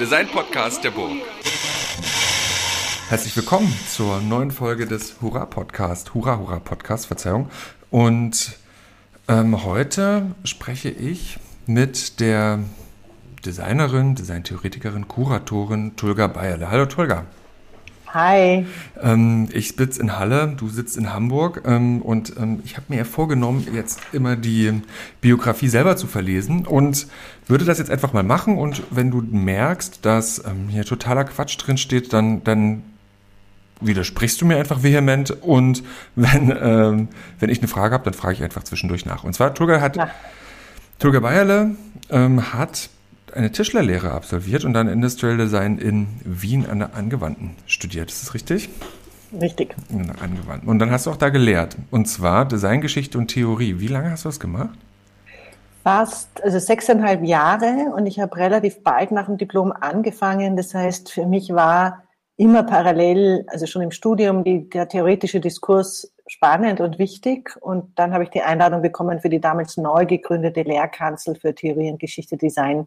Design-Podcast der Burg. Herzlich willkommen zur neuen Folge des Hurra-Podcast, Hurra-Hurra-Podcast, Verzeihung. Und ähm, heute spreche ich mit der Designerin, Designtheoretikerin, Kuratorin Tulga Bayerle. Hallo Tulga. Hi. Ähm, ich sitze in Halle, du sitzt in Hamburg ähm, und ähm, ich habe mir vorgenommen, jetzt immer die Biografie selber zu verlesen und würde das jetzt einfach mal machen und wenn du merkst, dass ähm, hier totaler Quatsch drin steht, dann, dann widersprichst du mir einfach vehement und wenn, ähm, wenn ich eine Frage habe, dann frage ich einfach zwischendurch nach. Und zwar, Tulga hat, ja. Tulga Bayerle ähm, hat eine Tischlerlehre absolviert und dann Industrial Design in Wien an der Angewandten studiert. Ist das richtig? Richtig. Angewandten. Und dann hast du auch da gelehrt. Und zwar Designgeschichte und Theorie. Wie lange hast du das gemacht? Fast, also sechseinhalb Jahre und ich habe relativ bald nach dem Diplom angefangen. Das heißt, für mich war immer parallel, also schon im Studium, die, der theoretische Diskurs spannend und wichtig. Und dann habe ich die Einladung bekommen für die damals neu gegründete Lehrkanzel für Theorie und Geschichte Design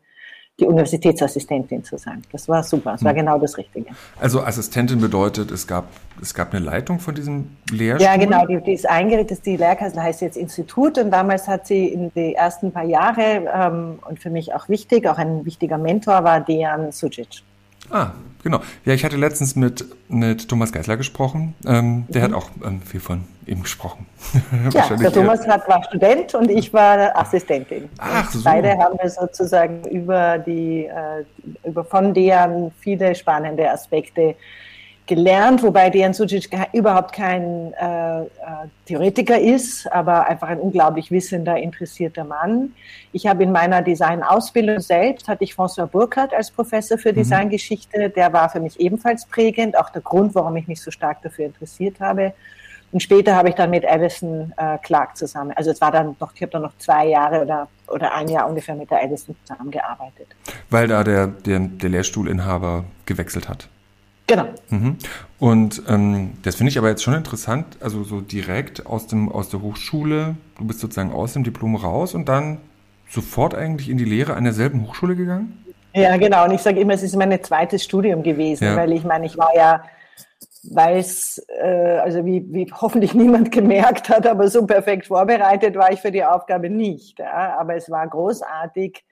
die Universitätsassistentin zu sein. Das war super, das war hm. genau das Richtige. Also Assistentin bedeutet, es gab, es gab eine Leitung von diesem Lehrstuhl? Ja, genau, die, die ist eingerichtet, die Lehrkasse heißt jetzt Institut und damals hat sie in den ersten paar Jahre ähm, und für mich auch wichtig, auch ein wichtiger Mentor war Dejan Sucic. Ah, genau. Ja, ich hatte letztens mit, mit Thomas Geisler gesprochen. Ähm, der mhm. hat auch ähm, viel von ihm gesprochen. ja, der Thomas hat, war Student und ich war Assistentin. Ach so. Beide haben wir sozusagen über die, äh, über von deren viele spannende Aspekte gelernt, wobei Dejan Sucic überhaupt kein äh, äh, Theoretiker ist, aber einfach ein unglaublich wissender, interessierter Mann. Ich habe in meiner Designausbildung selbst, hatte ich François Burkhardt als Professor für mhm. Designgeschichte, der war für mich ebenfalls prägend, auch der Grund, warum ich mich so stark dafür interessiert habe. Und später habe ich dann mit Alison äh, Clark zusammen, also es war dann noch, ich habe dann noch zwei Jahre oder, oder ein Jahr ungefähr mit der Alison zusammengearbeitet. Weil da der, der, der Lehrstuhlinhaber gewechselt hat. Genau. Mhm. Und ähm, das finde ich aber jetzt schon interessant, also so direkt aus, dem, aus der Hochschule, du bist sozusagen aus dem Diplom raus und dann sofort eigentlich in die Lehre an derselben Hochschule gegangen? Ja, genau. Und ich sage immer, es ist mein zweites Studium gewesen, ja. weil ich meine, ich war ja, weil es, äh, also wie, wie hoffentlich niemand gemerkt hat, aber so perfekt vorbereitet war ich für die Aufgabe nicht. Ja? Aber es war großartig.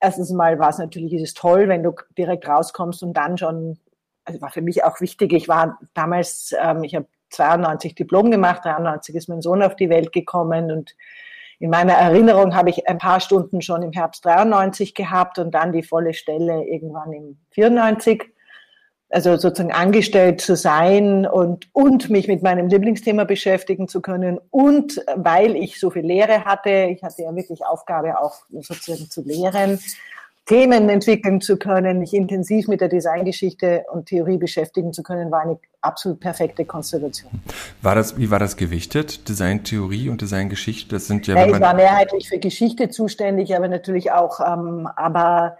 Erstens mal war es natürlich, ist es toll, wenn du direkt rauskommst und dann schon also war für mich auch wichtig. Ich war damals, ähm, ich habe 92 Diplom gemacht, 93 ist mein Sohn auf die Welt gekommen und in meiner Erinnerung habe ich ein paar Stunden schon im Herbst 93 gehabt und dann die volle Stelle irgendwann im 94. Also sozusagen angestellt zu sein und, und mich mit meinem Lieblingsthema beschäftigen zu können. Und weil ich so viel Lehre hatte, ich hatte ja wirklich Aufgabe auch sozusagen zu lehren, Themen entwickeln zu können, mich intensiv mit der Designgeschichte und Theorie beschäftigen zu können, war eine absolut perfekte Konstellation. War das, wie war das gewichtet? Designtheorie und Designgeschichte, das sind ja. ja ich war mehrheitlich für Geschichte zuständig, aber natürlich auch, ähm, aber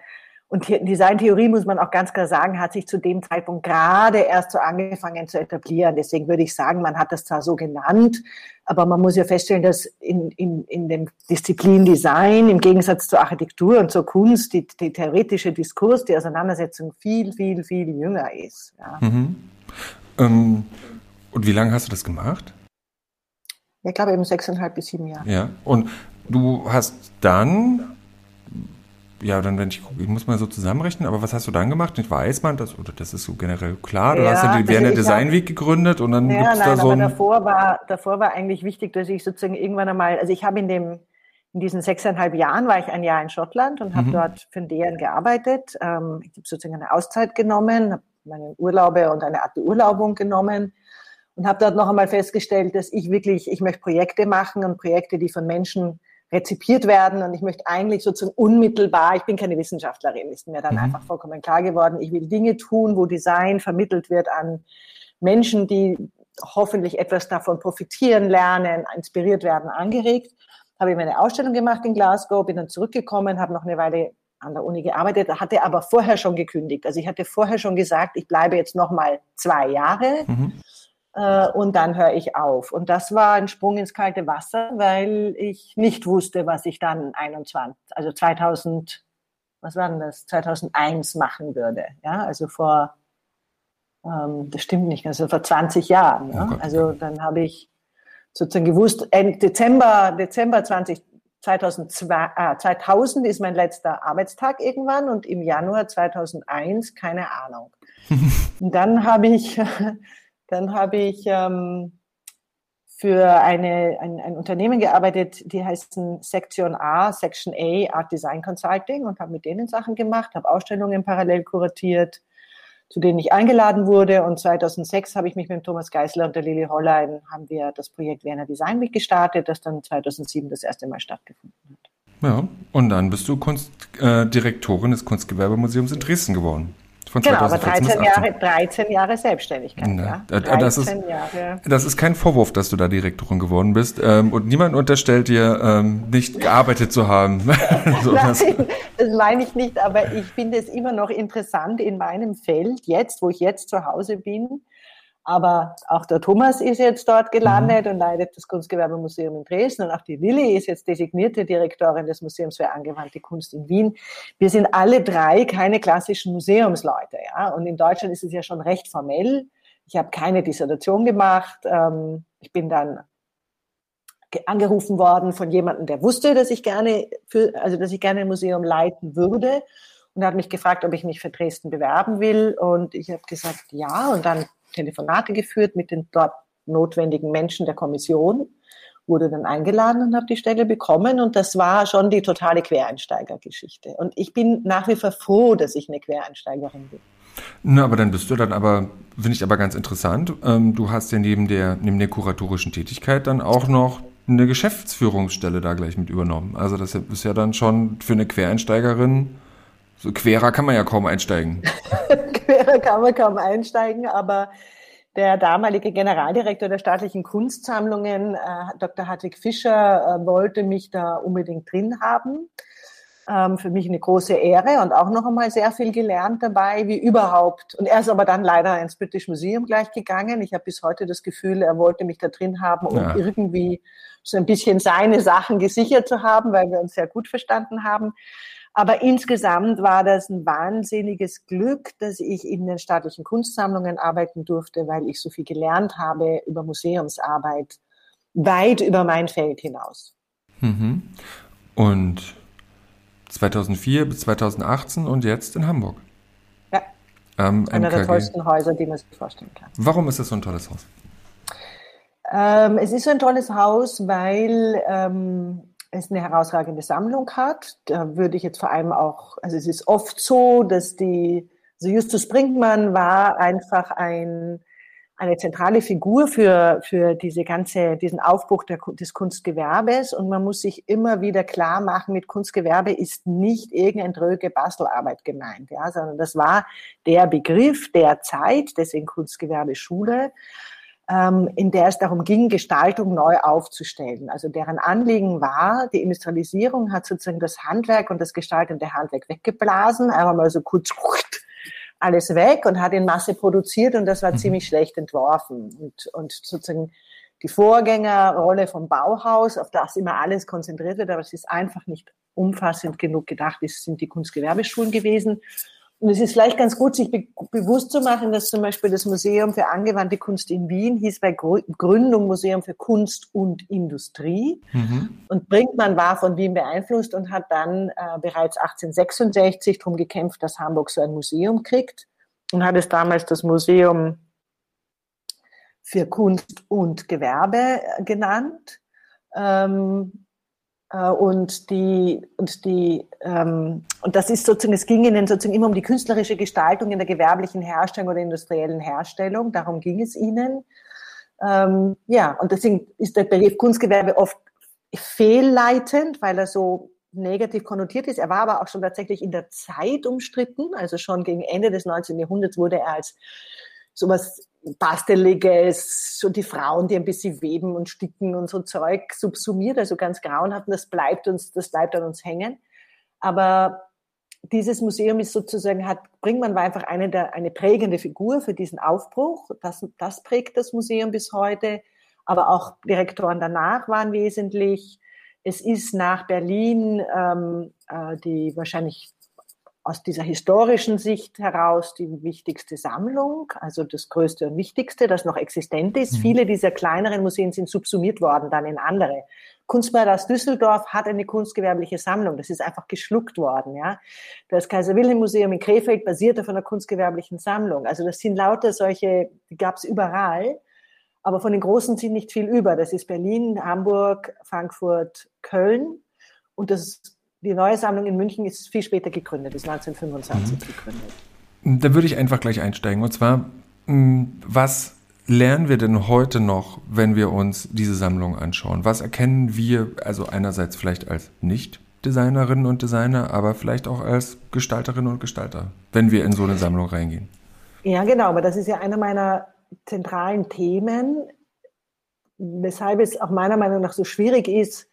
und Designtheorie, muss man auch ganz klar sagen, hat sich zu dem Zeitpunkt gerade erst so angefangen zu etablieren. Deswegen würde ich sagen, man hat das zwar so genannt, aber man muss ja feststellen, dass in, in, in dem Disziplin Design im Gegensatz zur Architektur und zur Kunst die, die theoretische Diskurs, die Auseinandersetzung viel, viel, viel jünger ist. Ja. Mhm. Ähm, und wie lange hast du das gemacht? Ich glaube eben sechseinhalb bis sieben Jahre. Ja, und du hast dann ja, dann wenn ich gucke, ich muss mal so zusammenrechnen, aber was hast du dann gemacht? Nicht weiß man das, oder das ist so generell klar, du ja, hast ja die Werner Design Week gegründet und dann ja, gibt's nein, da so aber davor war, davor war eigentlich wichtig, dass ich sozusagen irgendwann einmal, also ich habe in dem, in diesen sechseinhalb Jahren war ich ein Jahr in Schottland und habe mhm. dort für den DN gearbeitet. Ähm, ich habe sozusagen eine Auszeit genommen, habe meine Urlaube und eine Art Beurlaubung genommen und habe dort noch einmal festgestellt, dass ich wirklich, ich möchte Projekte machen und Projekte, die von Menschen rezipiert werden. Und ich möchte eigentlich sozusagen unmittelbar, ich bin keine Wissenschaftlerin, ist mir dann mhm. einfach vollkommen klar geworden, ich will Dinge tun, wo Design vermittelt wird an Menschen, die hoffentlich etwas davon profitieren, lernen, inspiriert werden, angeregt. Habe ich meine Ausstellung gemacht in Glasgow, bin dann zurückgekommen, habe noch eine Weile an der Uni gearbeitet, hatte aber vorher schon gekündigt. Also ich hatte vorher schon gesagt, ich bleibe jetzt noch mal zwei Jahre. Mhm äh, und dann höre ich auf. Und das war ein Sprung ins kalte Wasser, weil ich nicht wusste, was ich dann 21, also 2000, was war denn das, 2001 machen würde. Ja, also vor, ähm, das stimmt nicht, also vor 20 Jahren. Ja? Oh also dann habe ich sozusagen gewusst, Ende Dezember, Dezember 20, 2002, äh, 2000 ist mein letzter Arbeitstag irgendwann und im Januar 2001 keine Ahnung. und dann habe ich, dann habe ich ähm, für eine, ein, ein Unternehmen gearbeitet, die heißen Sektion A, Section A, Art Design Consulting und habe mit denen Sachen gemacht, habe Ausstellungen parallel kuratiert, zu denen ich eingeladen wurde. Und 2006 habe ich mich mit Thomas Geisler und der Lili Hollein haben wir das Projekt Werner Design Week gestartet, das dann 2007 das erste Mal stattgefunden hat. Ja, und dann bist du Kunstdirektorin äh, des Kunstgewerbemuseums in Dresden geworden. Von genau, aber 13 Jahre, 13 Jahre Selbstständigkeit. Na, ja. 13 das, ist, Jahre. das ist kein Vorwurf, dass du da Direktorin geworden bist. Ähm, und niemand unterstellt dir, ähm, nicht gearbeitet zu haben. so, Nein, das, das meine ich nicht, aber ich finde es immer noch interessant in meinem Feld, jetzt, wo ich jetzt zu Hause bin, aber auch der Thomas ist jetzt dort gelandet mhm. und leitet das Kunstgewerbemuseum in Dresden. Und auch die Lilly ist jetzt designierte Direktorin des Museums für angewandte Kunst in Wien. Wir sind alle drei keine klassischen Museumsleute. Ja? Und in Deutschland ist es ja schon recht formell. Ich habe keine Dissertation gemacht. Ähm, ich bin dann angerufen worden von jemandem, der wusste, dass ich gerne für, also dass ich gerne ein Museum leiten würde und hat mich gefragt, ob ich mich für Dresden bewerben will. Und ich habe gesagt, ja. Und dann Telefonate geführt mit den dort notwendigen Menschen der Kommission, wurde dann eingeladen und habe die Stelle bekommen. Und das war schon die totale Quereinsteigergeschichte. Und ich bin nach wie vor froh, dass ich eine Quereinsteigerin bin. Na, aber dann bist du dann aber, finde ich aber ganz interessant. Ähm, du hast ja neben der, neben der kuratorischen Tätigkeit dann auch noch eine Geschäftsführungsstelle da gleich mit übernommen. Also das ist ja dann schon für eine Quereinsteigerin so querer kann man ja kaum einsteigen. querer kann man kaum einsteigen, aber der damalige Generaldirektor der staatlichen Kunstsammlungen, äh, Dr. Hartwig Fischer, äh, wollte mich da unbedingt drin haben. Ähm, für mich eine große Ehre und auch noch einmal sehr viel gelernt dabei, wie überhaupt. Und er ist aber dann leider ins British Museum gleich gegangen. Ich habe bis heute das Gefühl, er wollte mich da drin haben, um ja. irgendwie so ein bisschen seine Sachen gesichert zu haben, weil wir uns sehr gut verstanden haben. Aber insgesamt war das ein wahnsinniges Glück, dass ich in den staatlichen Kunstsammlungen arbeiten durfte, weil ich so viel gelernt habe über Museumsarbeit, weit über mein Feld hinaus. Mhm. Und 2004 bis 2018 und jetzt in Hamburg. Ja. Ähm, Einer der tollsten Häuser, die man sich vorstellen kann. Warum ist das so ein tolles Haus? Ähm, es ist so ein tolles Haus, weil ähm, es eine herausragende Sammlung hat. Da würde ich jetzt vor allem auch, also es ist oft so, dass die, also Justus Brinkmann war einfach ein, eine zentrale Figur für, für diese ganze, diesen Aufbruch der, des Kunstgewerbes. Und man muss sich immer wieder klar machen, mit Kunstgewerbe ist nicht irgendein dröge Bastelarbeit gemeint, ja, sondern das war der Begriff der Zeit, deswegen Kunstgewerbeschule ähm, in der es darum ging, Gestaltung neu aufzustellen. Also deren Anliegen war, die Industrialisierung hat sozusagen das Handwerk und das gestaltende Handwerk weggeblasen, einfach mal so kurz alles weg und hat in Masse produziert und das war mhm. ziemlich schlecht entworfen. Und, und sozusagen die Vorgängerrolle vom Bauhaus, auf das immer alles konzentriert wird, aber es ist einfach nicht umfassend genug gedacht, es sind die Kunstgewerbeschulen gewesen. Und es ist vielleicht ganz gut, sich be bewusst zu machen, dass zum Beispiel das Museum für angewandte Kunst in Wien hieß bei Gründung Museum für Kunst und Industrie. Mhm. Und Brinkmann war von Wien beeinflusst und hat dann äh, bereits 1866 darum gekämpft, dass Hamburg so ein Museum kriegt und hat es damals das Museum für Kunst und Gewerbe äh, genannt. Ähm, äh, und die, und die, ähm, und das ist sozusagen, es ging ihnen sozusagen immer um die künstlerische Gestaltung in der gewerblichen Herstellung oder industriellen Herstellung. Darum ging es ihnen. Ähm, ja, und deswegen ist der Begriff Kunstgewerbe oft fehlleitend, weil er so negativ konnotiert ist. Er war aber auch schon tatsächlich in der Zeit umstritten. Also schon gegen Ende des 19. Jahrhunderts wurde er als sowas Pasteliges, so die Frauen, die ein bisschen weben und sticken und so Zeug subsumiert, also ganz grauenhaft. Und das bleibt uns, das bleibt an uns hängen. Aber dieses Museum ist sozusagen, hat, Brinkmann war einfach eine der, eine prägende Figur für diesen Aufbruch. Das, das prägt das Museum bis heute. Aber auch Direktoren danach waren wesentlich. Es ist nach Berlin ähm, äh, die wahrscheinlich aus dieser historischen Sicht heraus die wichtigste Sammlung, also das größte und wichtigste, das noch existent ist. Mhm. Viele dieser kleineren Museen sind subsumiert worden dann in andere. Kunstbad Düsseldorf hat eine kunstgewerbliche Sammlung. Das ist einfach geschluckt worden, ja. Das Kaiser Wilhelm Museum in Krefeld basiert auf einer kunstgewerblichen Sammlung. Also das sind lauter solche, die gab es überall. Aber von den Großen sind nicht viel über. Das ist Berlin, Hamburg, Frankfurt, Köln. Und das, die neue Sammlung in München ist viel später gegründet, ist 1925 mhm. gegründet. Da würde ich einfach gleich einsteigen. Und zwar, was lernen wir denn heute noch, wenn wir uns diese Sammlung anschauen? Was erkennen wir, also einerseits vielleicht als Nicht-Designerinnen und Designer, aber vielleicht auch als Gestalterinnen und Gestalter, wenn wir in so eine Sammlung reingehen? Ja, genau, aber das ist ja einer meiner zentralen Themen, weshalb es auch meiner Meinung nach so schwierig ist,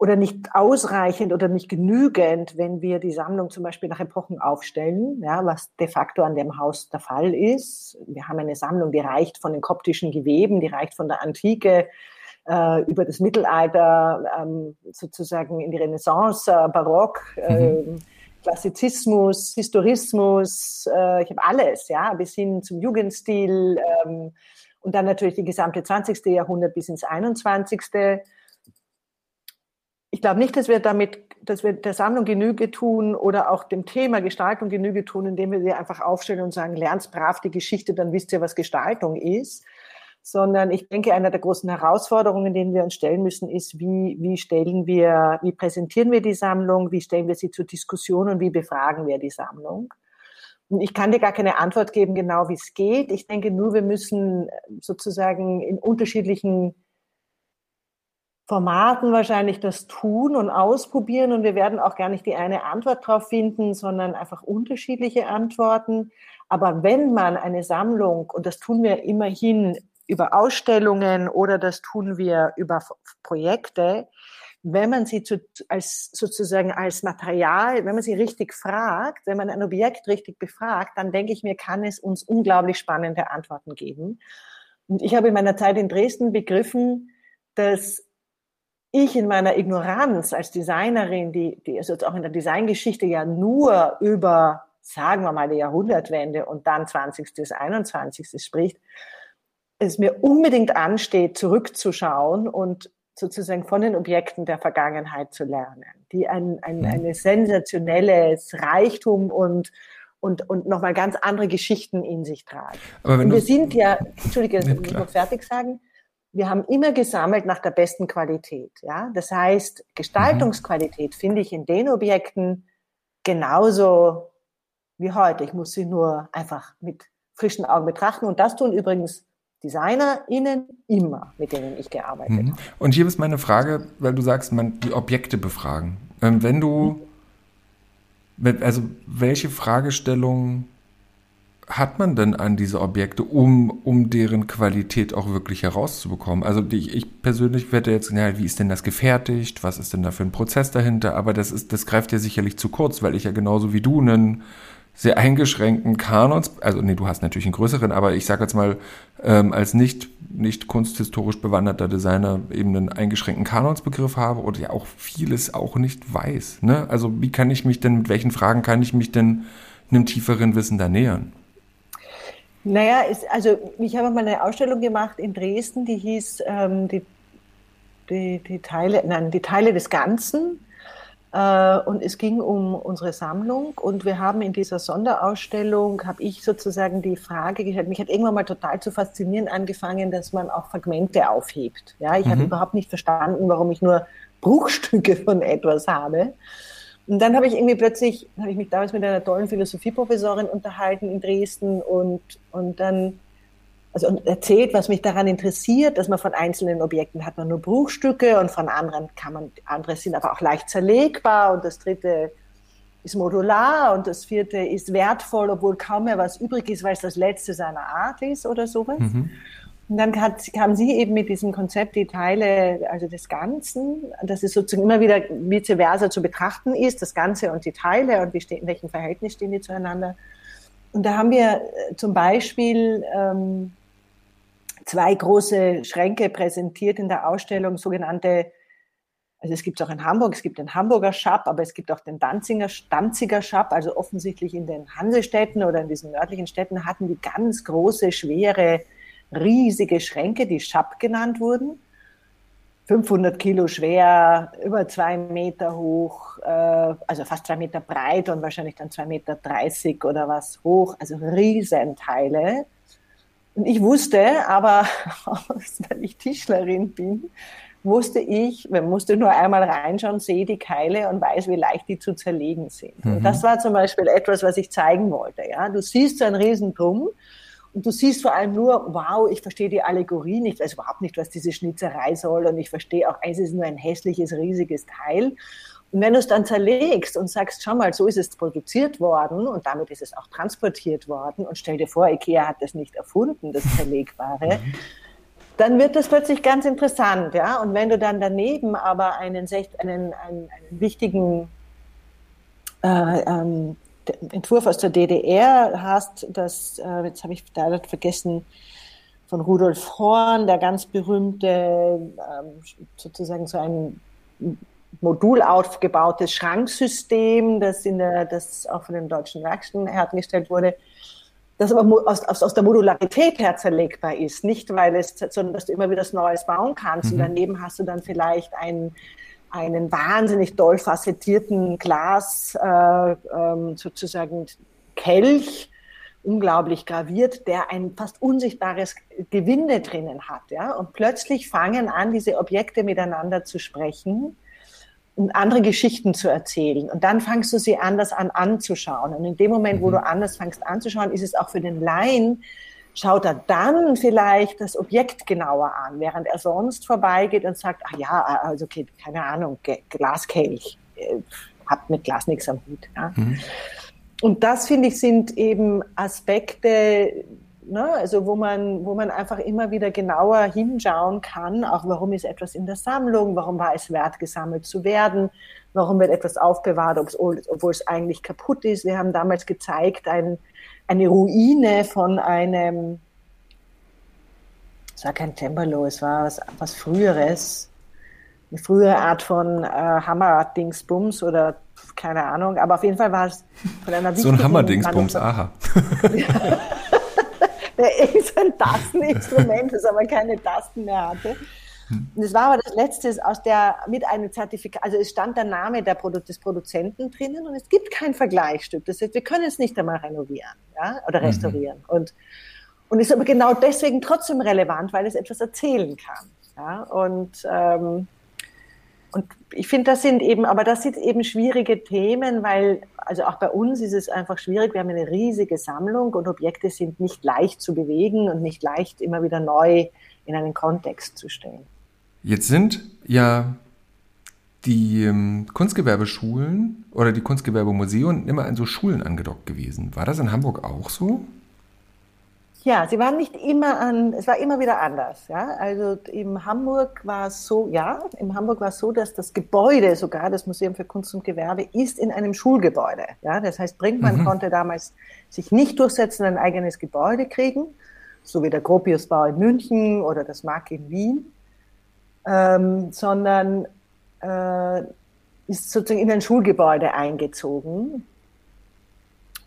oder nicht ausreichend oder nicht genügend, wenn wir die Sammlung zum Beispiel nach Epochen aufstellen, ja, was de facto an dem Haus der Fall ist. Wir haben eine Sammlung, die reicht von den koptischen Geweben, die reicht von der Antike äh, über das Mittelalter ähm, sozusagen in die Renaissance, äh, Barock, äh, mhm. Klassizismus, Historismus, äh, ich habe alles, ja, bis hin zum Jugendstil ähm, und dann natürlich die gesamte 20. Jahrhundert bis ins 21 ich glaube nicht, dass wir damit, dass wir der Sammlung Genüge tun oder auch dem Thema Gestaltung Genüge tun, indem wir sie einfach aufstellen und sagen, lernt brav die Geschichte, dann wisst ihr, was Gestaltung ist. Sondern ich denke, einer der großen Herausforderungen, denen wir uns stellen müssen, ist, wie, wie stellen wir, wie präsentieren wir die Sammlung, wie stellen wir sie zur Diskussion und wie befragen wir die Sammlung. Und ich kann dir gar keine Antwort geben, genau wie es geht. Ich denke nur, wir müssen sozusagen in unterschiedlichen Formaten wahrscheinlich das tun und ausprobieren und wir werden auch gar nicht die eine Antwort drauf finden, sondern einfach unterschiedliche Antworten. Aber wenn man eine Sammlung, und das tun wir immerhin über Ausstellungen oder das tun wir über Projekte, wenn man sie zu, als sozusagen als Material, wenn man sie richtig fragt, wenn man ein Objekt richtig befragt, dann denke ich mir, kann es uns unglaublich spannende Antworten geben. Und ich habe in meiner Zeit in Dresden begriffen, dass ich in meiner Ignoranz als Designerin, die, die also auch in der Designgeschichte ja nur über, sagen wir mal, die Jahrhundertwende und dann 20. bis 21. spricht, es mir unbedingt ansteht, zurückzuschauen und sozusagen von den Objekten der Vergangenheit zu lernen, die ein, ein, mhm. eine sensationelles Reichtum und und, und nochmal ganz andere Geschichten in sich tragen. Aber und wir sind ja, Entschuldige, ich muss noch fertig sagen, wir haben immer gesammelt nach der besten Qualität. Ja? Das heißt, Gestaltungsqualität mhm. finde ich in den Objekten genauso wie heute. Ich muss sie nur einfach mit frischen Augen betrachten. Und das tun übrigens DesignerInnen immer, mit denen ich gearbeitet mhm. habe. Und hier ist meine Frage, weil du sagst, man die Objekte befragen. Ähm, wenn du, also welche Fragestellungen hat man denn an diese Objekte, um, um deren Qualität auch wirklich herauszubekommen? Also die, ich persönlich werde jetzt, ja, wie ist denn das gefertigt? Was ist denn da für ein Prozess dahinter? Aber das ist, das greift ja sicherlich zu kurz, weil ich ja genauso wie du einen sehr eingeschränkten Kanons, also nee, du hast natürlich einen größeren, aber ich sage jetzt mal, ähm, als nicht, nicht kunsthistorisch bewanderter Designer eben einen eingeschränkten Kanonsbegriff habe und ja auch vieles auch nicht weiß. Ne? Also wie kann ich mich denn, mit welchen Fragen kann ich mich denn einem tieferen Wissen da nähern? Naja, es, also ich habe mal eine Ausstellung gemacht in Dresden, die hieß ähm, die, die, die, Teile, nein, die Teile des Ganzen. Äh, und es ging um unsere Sammlung. Und wir haben in dieser Sonderausstellung, habe ich sozusagen die Frage gestellt, mich hat irgendwann mal total zu faszinieren angefangen, dass man auch Fragmente aufhebt. Ja, ich mhm. habe überhaupt nicht verstanden, warum ich nur Bruchstücke von etwas habe. Und dann habe ich irgendwie plötzlich, habe ich mich damals mit einer tollen Philosophieprofessorin unterhalten in Dresden und, und dann also und erzählt, was mich daran interessiert, dass man von einzelnen Objekten hat man nur Bruchstücke und von anderen kann man, andere sind aber auch leicht zerlegbar und das dritte ist modular und das vierte ist wertvoll, obwohl kaum mehr was übrig ist, weil es das letzte seiner Art ist oder sowas. Mhm. Und dann hat, kam sie eben mit diesem Konzept, die Teile, also des Ganzen, dass es sozusagen immer wieder vice versa zu betrachten ist, das Ganze und die Teile und wie stehen, in welchem Verhältnis stehen die zueinander. Und da haben wir äh, zum Beispiel ähm, zwei große Schränke präsentiert in der Ausstellung, sogenannte Also es gibt es auch in Hamburg, es gibt den Hamburger Schap, aber es gibt auch den Danziger, Danziger Schap. Also offensichtlich in den Hansestädten oder in diesen nördlichen Städten hatten die ganz große, schwere, riesige Schränke, die Schap genannt wurden. 500 Kilo schwer, über zwei Meter hoch, äh, also fast zwei Meter breit und wahrscheinlich dann zwei Meter dreißig oder was hoch, also Riesenteile. Und ich wusste, aber weil ich Tischlerin bin, wusste ich, man musste nur einmal reinschauen, sehe die Keile und weiß, wie leicht die zu zerlegen sind. Mhm. Und das war zum Beispiel etwas, was ich zeigen wollte. Ja, du siehst so einen Riesendrum und du siehst vor allem nur, wow, ich verstehe die Allegorie nicht, ich weiß überhaupt nicht, was diese Schnitzerei soll und ich verstehe auch, es ist nur ein hässliches, riesiges Teil. Und wenn du es dann zerlegst und sagst, schau mal, so ist es produziert worden und damit ist es auch transportiert worden und stell dir vor, Ikea hat das nicht erfunden, das Zerlegbare, mhm. dann wird das plötzlich ganz interessant, ja. Und wenn du dann daneben aber einen, einen, einen, einen wichtigen äh, ähm, Entwurf aus der DDR hast, das, äh, jetzt habe ich da vergessen, von Rudolf Horn, der ganz berühmte, ähm, sozusagen so ein Modul aufgebautes Schranksystem, das, in der, das auch von den deutschen Werkstätten hergestellt wurde, das aber aus, aus, aus der Modularität her zerlegbar ist. Nicht, weil es, sondern dass du immer wieder was Neues bauen kannst. Mhm. Und daneben hast du dann vielleicht ein einen wahnsinnig doll facettierten Glas, äh, ähm, sozusagen Kelch, unglaublich graviert, der ein fast unsichtbares Gewinde drinnen hat. Ja? Und plötzlich fangen an, diese Objekte miteinander zu sprechen und andere Geschichten zu erzählen. Und dann fangst du sie anders an anzuschauen. Und in dem Moment, wo mhm. du anders fangst anzuschauen, ist es auch für den Laien schaut er dann vielleicht das Objekt genauer an, während er sonst vorbeigeht und sagt, ach ja, also okay, keine Ahnung, Glaskelch, äh, hat mit Glas nichts am Hut. Ja. Mhm. Und das, finde ich, sind eben Aspekte, ne, also wo man, wo man einfach immer wieder genauer hinschauen kann, auch warum ist etwas in der Sammlung, warum war es wert, gesammelt zu werden, warum wird etwas aufbewahrt, obwohl es eigentlich kaputt ist. Wir haben damals gezeigt, ein eine Ruine von einem, es war kein Cembalo, es war was, was Früheres, eine frühere Art von äh, Hammer-Dingsbums oder keine Ahnung, aber auf jeden Fall war es von einer So ein Hammer-Dingsbums, aha. Der ist ein Tasteninstrument, das aber keine Tasten mehr hatte. Und es war aber das letzte aus der, mit einem Zertifikat, also es stand der Name der Produ des Produzenten drinnen und es gibt kein Vergleichsstück. Das heißt, wir können es nicht einmal renovieren, ja, oder mhm. restaurieren. Mhm. Und, und ist aber genau deswegen trotzdem relevant, weil es etwas erzählen kann, ja, und, ähm, und ich finde, das sind eben, aber das sind eben schwierige Themen, weil, also auch bei uns ist es einfach schwierig. Wir haben eine riesige Sammlung und Objekte sind nicht leicht zu bewegen und nicht leicht immer wieder neu in einen Kontext zu stellen. Jetzt sind ja die ähm, Kunstgewerbeschulen oder die Kunstgewerbemuseen immer an so Schulen angedockt gewesen. War das in Hamburg auch so? Ja, sie waren nicht immer an, es war immer wieder anders. Ja? Also in Hamburg war es so, ja, in Hamburg war es so, dass das Gebäude sogar, das Museum für Kunst und Gewerbe, ist in einem Schulgebäude. Ja? Das heißt, Brinkmann mhm. konnte damals sich nicht durchsetzen, ein eigenes Gebäude kriegen, so wie der Gropiusbau in München oder das Mark in Wien ähm, sondern äh, ist sozusagen in ein Schulgebäude eingezogen,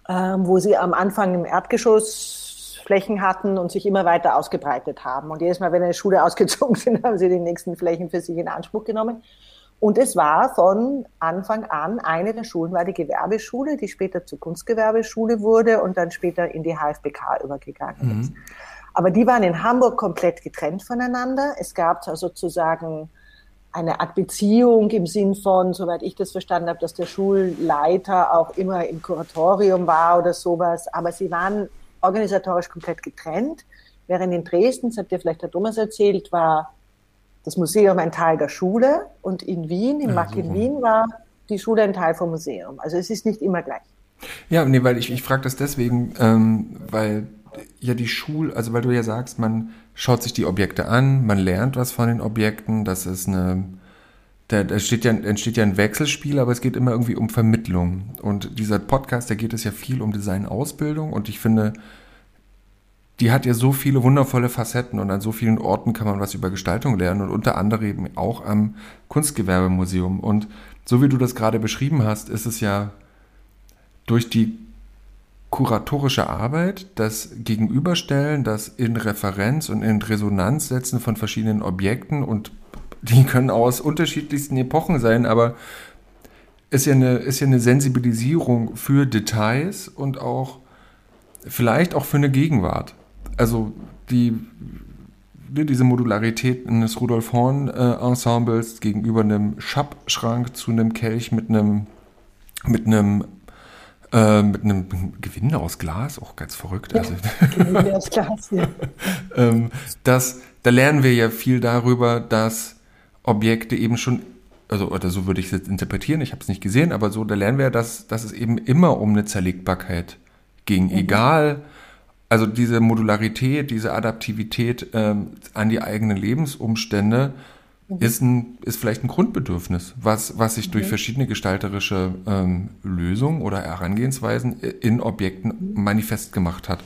ähm, wo sie am Anfang im Erdgeschoss Flächen hatten und sich immer weiter ausgebreitet haben. Und jedes Mal, wenn eine Schule ausgezogen sind, haben sie die nächsten Flächen für sich in Anspruch genommen. Und es war von Anfang an eine der Schulen, war die Gewerbeschule, die später zur Kunstgewerbeschule wurde und dann später in die HFBK übergegangen mhm. Aber die waren in Hamburg komplett getrennt voneinander. Es gab sozusagen eine Art Beziehung im Sinn von, soweit ich das verstanden habe, dass der Schulleiter auch immer im Kuratorium war oder sowas. Aber sie waren organisatorisch komplett getrennt. Während in Dresden, das hat dir vielleicht der Thomas erzählt, war das Museum ein Teil der Schule und in Wien, im ja, MAC in Wien, war die Schule ein Teil vom Museum. Also es ist nicht immer gleich. Ja, nee, weil ich, ich frage das deswegen, ähm, weil ja die Schul, also weil du ja sagst, man schaut sich die Objekte an, man lernt was von den Objekten, das ist eine, da, da ja, entsteht ja ein Wechselspiel, aber es geht immer irgendwie um Vermittlung. Und dieser Podcast, da geht es ja viel um Design-Ausbildung und ich finde, die hat ja so viele wundervolle Facetten und an so vielen Orten kann man was über Gestaltung lernen und unter anderem eben auch am Kunstgewerbemuseum. Und so wie du das gerade beschrieben hast, ist es ja durch die kuratorische Arbeit, das Gegenüberstellen, das in Referenz und in Resonanz setzen von verschiedenen Objekten und die können aus unterschiedlichsten Epochen sein, aber ist ja eine, ist ja eine Sensibilisierung für Details und auch vielleicht auch für eine Gegenwart. Also die, ne, diese Modularität des Rudolf Horn äh, Ensembles gegenüber einem Schappschrank zu einem Kelch mit einem mit einem äh, mit einem Gewinde aus Glas, auch ganz verrückt. Ja, also, Gewinde aus Glas, ja. ähm, das, da lernen wir ja viel darüber, dass Objekte eben schon, also oder so würde ich es jetzt interpretieren, ich habe es nicht gesehen, aber so, da lernen wir, dass, dass es eben immer um eine Zerlegbarkeit ging. Mhm. Egal, also diese Modularität, diese Adaptivität ähm, an die eigenen Lebensumstände mhm. ist, ein, ist vielleicht ein Grundbedürfnis, was, was sich mhm. durch verschiedene gestalterische ähm, Lösungen oder Herangehensweisen in Objekten mhm. manifest gemacht hat.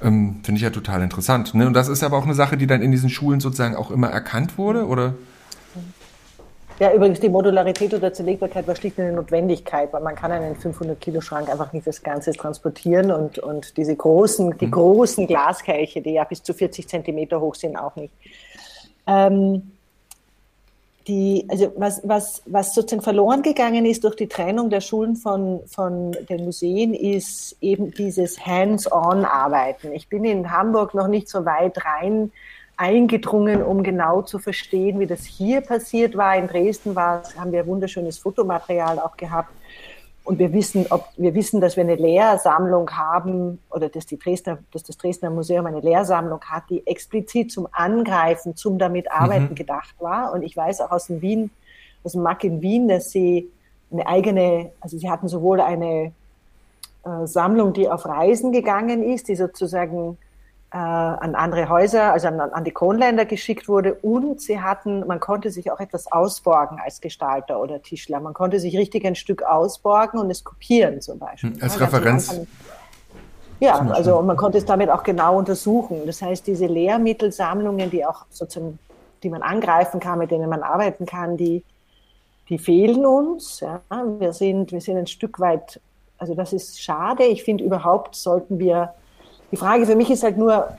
Ähm, Finde ich ja total interessant. Ne? Und das ist aber auch eine Sache, die dann in diesen Schulen sozusagen auch immer erkannt wurde, oder? Ja, übrigens, die Modularität oder Zerlegbarkeit war schlicht eine Notwendigkeit, weil man kann einen 500-Kilo-Schrank einfach nicht das Ganze transportieren und, und diese großen, die mhm. großen Glaskelche, die ja bis zu 40 Zentimeter hoch sind, auch nicht. Ähm, die, also was, was, was sozusagen verloren gegangen ist durch die Trennung der Schulen von, von den Museen, ist eben dieses Hands-on-Arbeiten. Ich bin in Hamburg noch nicht so weit rein eingedrungen, um genau zu verstehen, wie das hier passiert war. In Dresden war, haben wir wunderschönes Fotomaterial auch gehabt. Und wir wissen, ob, wir wissen, dass wir eine Lehrsammlung haben oder dass, die Dresdner, dass das Dresdner Museum eine Lehrsammlung hat, die explizit zum Angreifen, zum damit Arbeiten mhm. gedacht war. Und ich weiß auch aus dem Wien, aus dem MAC in Wien, dass sie eine eigene, also sie hatten sowohl eine äh, Sammlung, die auf Reisen gegangen ist, die sozusagen an andere Häuser, also an, an die Kronländer geschickt wurde. Und sie hatten, man konnte sich auch etwas ausborgen als Gestalter oder Tischler. Man konnte sich richtig ein Stück ausborgen und es kopieren zum Beispiel. Hm, als ja, Referenz. Anfang, ja, also man konnte es damit auch genau untersuchen. Das heißt, diese Lehrmittelsammlungen, die auch sozusagen, die man angreifen kann, mit denen man arbeiten kann, die, die fehlen uns. Ja. Wir sind, wir sind ein Stück weit, also das ist schade. Ich finde überhaupt sollten wir die Frage für mich ist halt nur,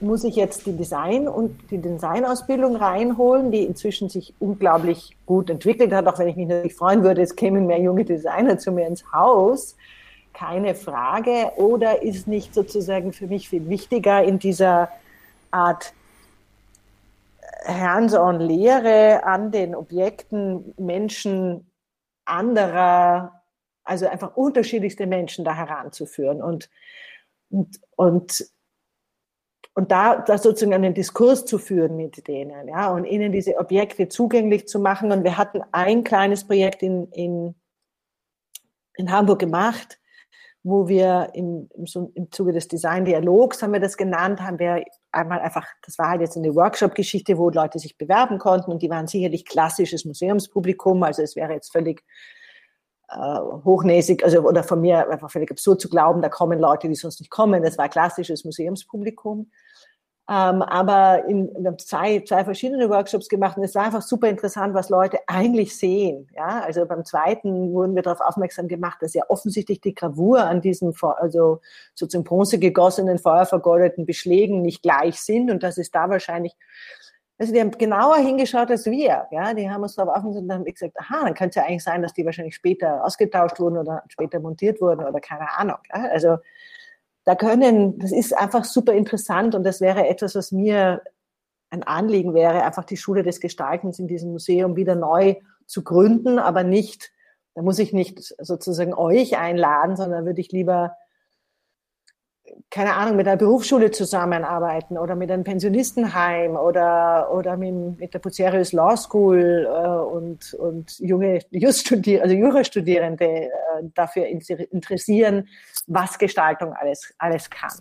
muss ich jetzt die Design und die Designausbildung reinholen, die inzwischen sich unglaublich gut entwickelt hat, auch wenn ich mich natürlich freuen würde, es kämen mehr junge Designer zu mir ins Haus. Keine Frage. Oder ist nicht sozusagen für mich viel wichtiger in dieser Art Hands-on-Lehre an den Objekten Menschen anderer, also einfach unterschiedlichste Menschen da heranzuführen und und, und, und da, da sozusagen einen Diskurs zu führen mit denen, ja, und ihnen diese Objekte zugänglich zu machen. Und wir hatten ein kleines Projekt in, in, in Hamburg gemacht, wo wir im, im, im Zuge des Design-Dialogs, haben wir das genannt, haben wir einmal einfach, das war halt jetzt eine Workshop-Geschichte, wo Leute sich bewerben konnten und die waren sicherlich klassisches Museumspublikum, also es wäre jetzt völlig äh, hochnäsig, also oder von mir einfach völlig absurd zu glauben, da kommen Leute, die sonst nicht kommen. Das war klassisches Museumspublikum. Ähm, aber in, wir zwei, zwei verschiedene Workshops gemacht und es war einfach super interessant, was Leute eigentlich sehen. Ja, also beim zweiten wurden wir darauf aufmerksam gemacht, dass ja offensichtlich die Gravur an diesen, also sozusagen bronze gegossenen, feuervergoldeten Beschlägen nicht gleich sind und dass es da wahrscheinlich also die haben genauer hingeschaut als wir. Ja, die haben uns darauf aufmerksam und haben gesagt, aha, dann könnte es ja eigentlich sein, dass die wahrscheinlich später ausgetauscht wurden oder später montiert wurden oder keine Ahnung. Ja? Also da können, das ist einfach super interessant und das wäre etwas, was mir ein Anliegen wäre, einfach die Schule des Gestaltens in diesem Museum wieder neu zu gründen, aber nicht, da muss ich nicht sozusagen euch einladen, sondern würde ich lieber keine Ahnung, mit einer Berufsschule zusammenarbeiten oder mit einem Pensionistenheim oder, oder mit, mit der Pucerius Law School äh, und, und junge Juststudier also Jurastudierende äh, dafür interessieren, was Gestaltung alles, alles kann.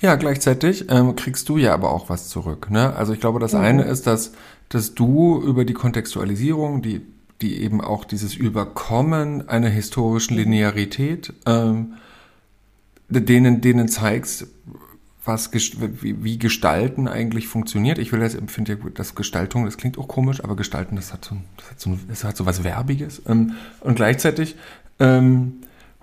Ja, gleichzeitig ähm, kriegst du ja aber auch was zurück. Ne? Also ich glaube, das mhm. eine ist, dass, dass du über die Kontextualisierung, die, die eben auch dieses Überkommen einer historischen Linearität ähm, denen, denen zeigst, was wie, wie Gestalten eigentlich funktioniert. Ich will das empfinde ja das Gestaltung, das klingt auch komisch, aber Gestalten, das hat so, das hat so, das hat so was Werbiges. Ähm, und gleichzeitig ähm,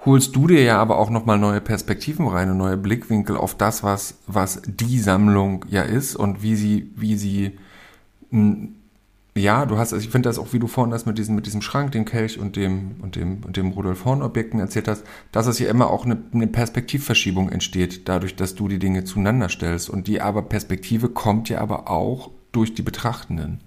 holst du dir ja aber auch nochmal neue Perspektiven rein und neue Blickwinkel auf das, was, was die Sammlung ja ist und wie sie, wie sie ja, du hast, also ich finde das auch, wie du vorhin das mit diesem, mit diesem Schrank, dem Kelch und dem, und dem, und dem Rudolf Horn Objekten erzählt hast, dass es ja immer auch eine, eine Perspektivverschiebung entsteht, dadurch, dass du die Dinge zueinander stellst. Und die aber Perspektive kommt ja aber auch durch die Betrachtenden.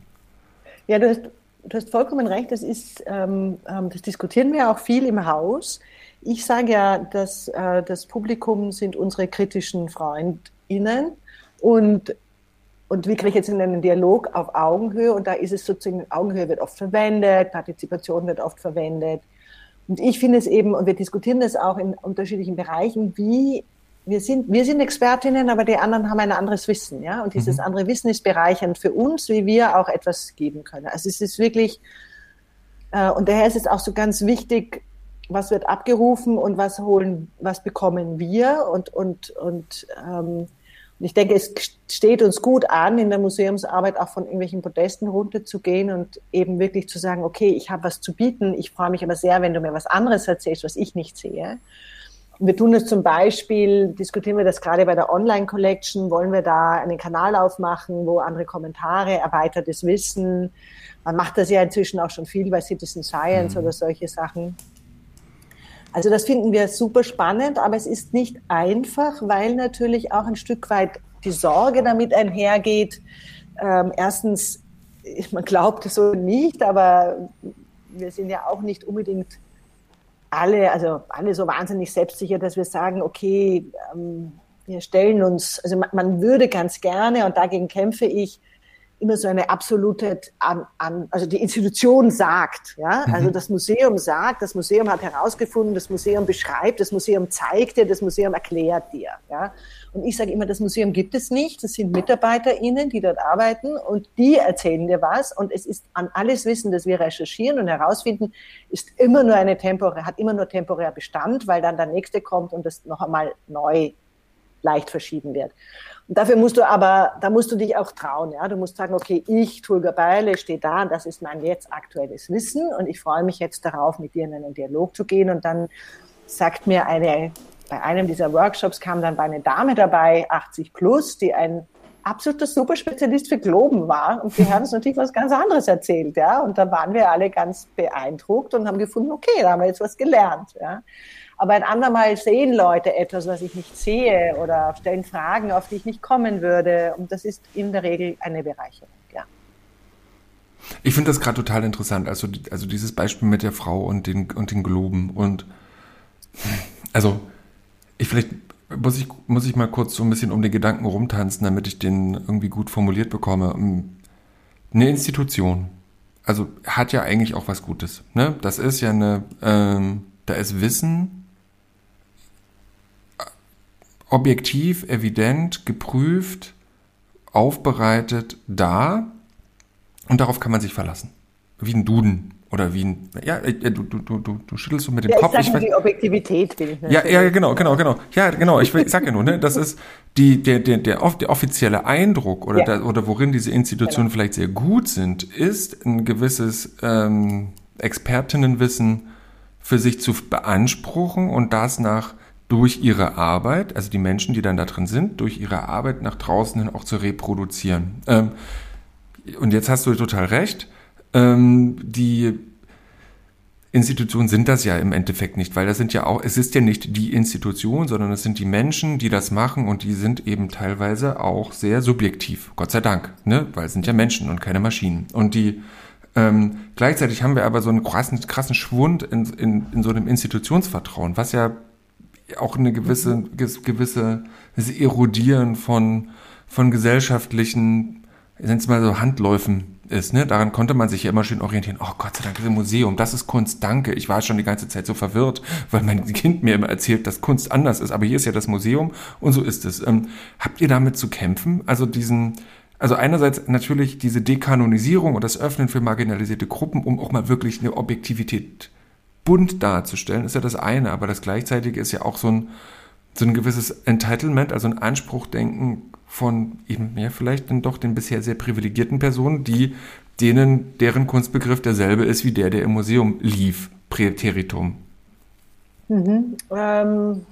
Ja, du hast, du hast vollkommen recht. Das ist, ähm, ähm das diskutieren wir auch viel im Haus. Ich sage ja, dass äh, das Publikum sind unsere kritischen FreundInnen und und wie kriege ich jetzt in einen Dialog auf Augenhöhe? Und da ist es sozusagen, Augenhöhe wird oft verwendet, Partizipation wird oft verwendet. Und ich finde es eben, und wir diskutieren das auch in unterschiedlichen Bereichen, wie wir sind, wir sind Expertinnen, aber die anderen haben ein anderes Wissen, ja. Und dieses mhm. andere Wissen ist bereichernd für uns, wie wir auch etwas geben können. Also es ist wirklich, äh, und daher ist es auch so ganz wichtig, was wird abgerufen und was holen, was bekommen wir und, und, und, ähm, und ich denke, es steht uns gut an, in der Museumsarbeit auch von irgendwelchen Podesten runterzugehen und eben wirklich zu sagen, okay, ich habe was zu bieten, ich freue mich aber sehr, wenn du mir was anderes erzählst, was ich nicht sehe. Und wir tun das zum Beispiel, diskutieren wir das gerade bei der Online-Collection, wollen wir da einen Kanal aufmachen, wo andere Kommentare, erweitertes Wissen, man macht das ja inzwischen auch schon viel bei Citizen Science mhm. oder solche Sachen also das finden wir super spannend, aber es ist nicht einfach, weil natürlich auch ein Stück weit die Sorge damit einhergeht. Ähm, erstens, man glaubt es so nicht, aber wir sind ja auch nicht unbedingt alle, also alle so wahnsinnig selbstsicher, dass wir sagen, okay, ähm, wir stellen uns, also man, man, würde ganz gerne, und dagegen kämpfe ich, immer so eine absolute, an, an, also die Institution sagt, ja, mhm. also das Museum sagt, das Museum hat herausgefunden, das Museum beschreibt, das Museum zeigt dir, das Museum erklärt dir, ja. Und ich sage immer, das Museum gibt es nicht, das sind MitarbeiterInnen, die dort arbeiten und die erzählen dir was und es ist an alles Wissen, das wir recherchieren und herausfinden, ist immer nur eine temporär, hat immer nur temporär Bestand, weil dann der nächste kommt und das noch einmal neu leicht verschieben wird. Und dafür musst du aber, da musst du dich auch trauen. Ja? Du musst sagen, okay, ich, Tulga Beile, stehe da und das ist mein jetzt aktuelles Wissen und ich freue mich jetzt darauf, mit dir in einen Dialog zu gehen. Und dann sagt mir eine, bei einem dieser Workshops kam dann eine Dame dabei, 80 plus, die ein absoluter Superspezialist für Globen war und die haben uns natürlich was ganz anderes erzählt, ja. Und da waren wir alle ganz beeindruckt und haben gefunden, okay, da haben wir jetzt was gelernt, ja. Aber ein andermal sehen Leute etwas, was ich nicht sehe oder stellen Fragen, auf die ich nicht kommen würde. Und das ist in der Regel eine Bereicherung, ja. Ich finde das gerade total interessant. Also, also dieses Beispiel mit der Frau und den, und den Globen. Und also, ich vielleicht muss ich, muss ich mal kurz so ein bisschen um den Gedanken rumtanzen, damit ich den irgendwie gut formuliert bekomme. Eine Institution, also hat ja eigentlich auch was Gutes. Ne? Das ist ja eine, ähm, da ist Wissen, objektiv, evident, geprüft, aufbereitet da und darauf kann man sich verlassen. Wie ein Duden oder wie ein, ja, äh, du, du, du, du, du schüttelst so mit dem ja, Kopf. Ich sage die Objektivität bin ich Ja, ja, genau, genau, genau. Ja, genau, ich, ich sag ja nur, ne, das ist die, der, der, der, der offizielle Eindruck oder, ja. der, oder worin diese Institutionen genau. vielleicht sehr gut sind, ist ein gewisses ähm, Expertinnenwissen für sich zu beanspruchen und das nach durch ihre Arbeit, also die Menschen, die dann da drin sind, durch ihre Arbeit nach draußen hin auch zu reproduzieren. Ähm, und jetzt hast du total recht, ähm, die Institutionen sind das ja im Endeffekt nicht, weil das sind ja auch, es ist ja nicht die Institution, sondern es sind die Menschen, die das machen und die sind eben teilweise auch sehr subjektiv, Gott sei Dank, ne? weil es sind ja Menschen und keine Maschinen. Und die ähm, gleichzeitig haben wir aber so einen krassen, krassen Schwund in, in, in so einem Institutionsvertrauen, was ja auch eine gewisse, gewisse Erodieren von, von gesellschaftlichen, nennen es mal so Handläufen ist. Ne? Daran konnte man sich ja immer schön orientieren. Oh Gott sei Dank, das Museum, das ist Kunst, danke. Ich war schon die ganze Zeit so verwirrt, weil mein Kind mir immer erzählt, dass Kunst anders ist. Aber hier ist ja das Museum und so ist es. Ähm, habt ihr damit zu kämpfen? Also diesen, also einerseits natürlich diese Dekanonisierung und das Öffnen für marginalisierte Gruppen, um auch mal wirklich eine Objektivität bunt darzustellen, ist ja das eine, aber das gleichzeitige ist ja auch so ein, so ein gewisses Entitlement, also ein Anspruchdenken von eben ja vielleicht dann doch den bisher sehr privilegierten Personen, die denen deren Kunstbegriff derselbe ist wie der, der im Museum lief, Präteritum. Mhm. Ähm,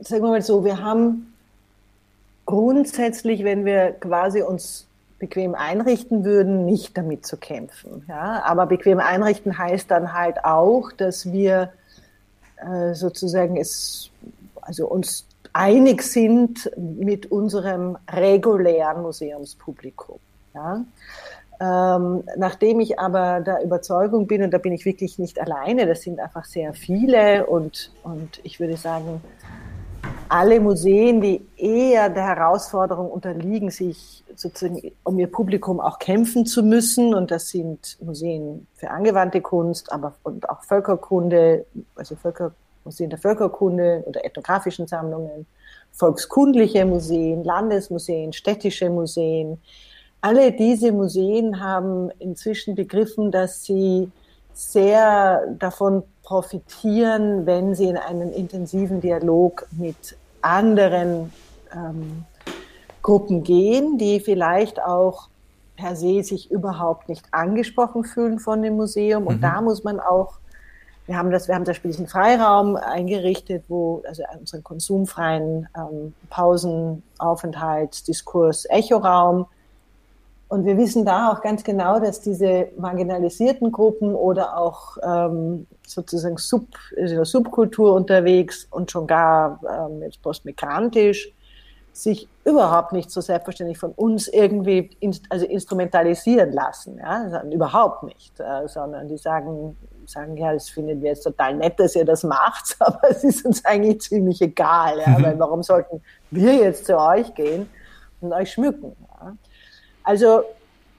sagen wir mal so, wir haben grundsätzlich, wenn wir quasi uns bequem einrichten würden, nicht damit zu kämpfen. Ja? Aber bequem einrichten heißt dann halt auch, dass wir äh, sozusagen es, also uns einig sind mit unserem regulären Museumspublikum. Ja? Ähm, nachdem ich aber der Überzeugung bin, und da bin ich wirklich nicht alleine, das sind einfach sehr viele und, und ich würde sagen, alle Museen, die eher der Herausforderung unterliegen, sich sozusagen um ihr Publikum auch kämpfen zu müssen. Und das sind Museen für angewandte Kunst, aber und auch Völkerkunde, also Völker, Museen der Völkerkunde oder ethnografischen Sammlungen, volkskundliche Museen, Landesmuseen, städtische Museen. Alle diese Museen haben inzwischen begriffen, dass sie sehr davon profitieren, wenn sie in einen intensiven Dialog mit anderen ähm, Gruppen gehen, die vielleicht auch per se sich überhaupt nicht angesprochen fühlen von dem Museum. Und mhm. da muss man auch wir haben das, wir haben zum Beispiel diesen Freiraum eingerichtet, wo, also unseren konsumfreien ähm, Pausenaufenthalt, Diskurs, Echoraum. Und wir wissen da auch ganz genau, dass diese marginalisierten Gruppen oder auch ähm, sozusagen Sub, in der Subkultur unterwegs und schon gar ähm, jetzt postmigrantisch sich überhaupt nicht so selbstverständlich von uns irgendwie in, also instrumentalisieren lassen, ja, überhaupt nicht, äh, sondern die sagen, sagen, ja, das finden wir jetzt total nett, dass ihr das macht, aber es ist uns eigentlich ziemlich egal, ja, mhm. weil warum sollten wir jetzt zu euch gehen und euch schmücken? Ja? Also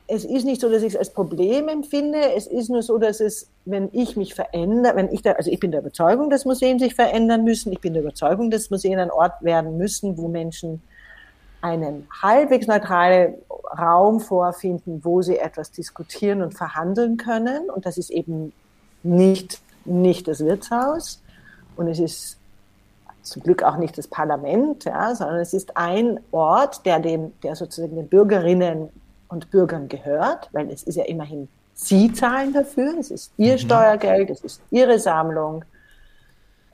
es ist nicht so, dass ich es als Problem empfinde. Es ist nur so, dass es, wenn ich mich verändere, wenn ich da, also ich bin der Überzeugung, dass Museen sich verändern müssen. Ich bin der Überzeugung, dass Museen ein Ort werden müssen, wo Menschen einen halbwegs neutralen Raum vorfinden, wo sie etwas diskutieren und verhandeln können. Und das ist eben nicht, nicht das Wirtshaus und es ist zum Glück auch nicht das Parlament, ja, sondern es ist ein Ort, der, dem, der sozusagen den Bürgerinnen und Bürgern gehört, weil es ist ja immerhin Sie zahlen dafür, es ist Ihr mhm. Steuergeld, es ist Ihre Sammlung.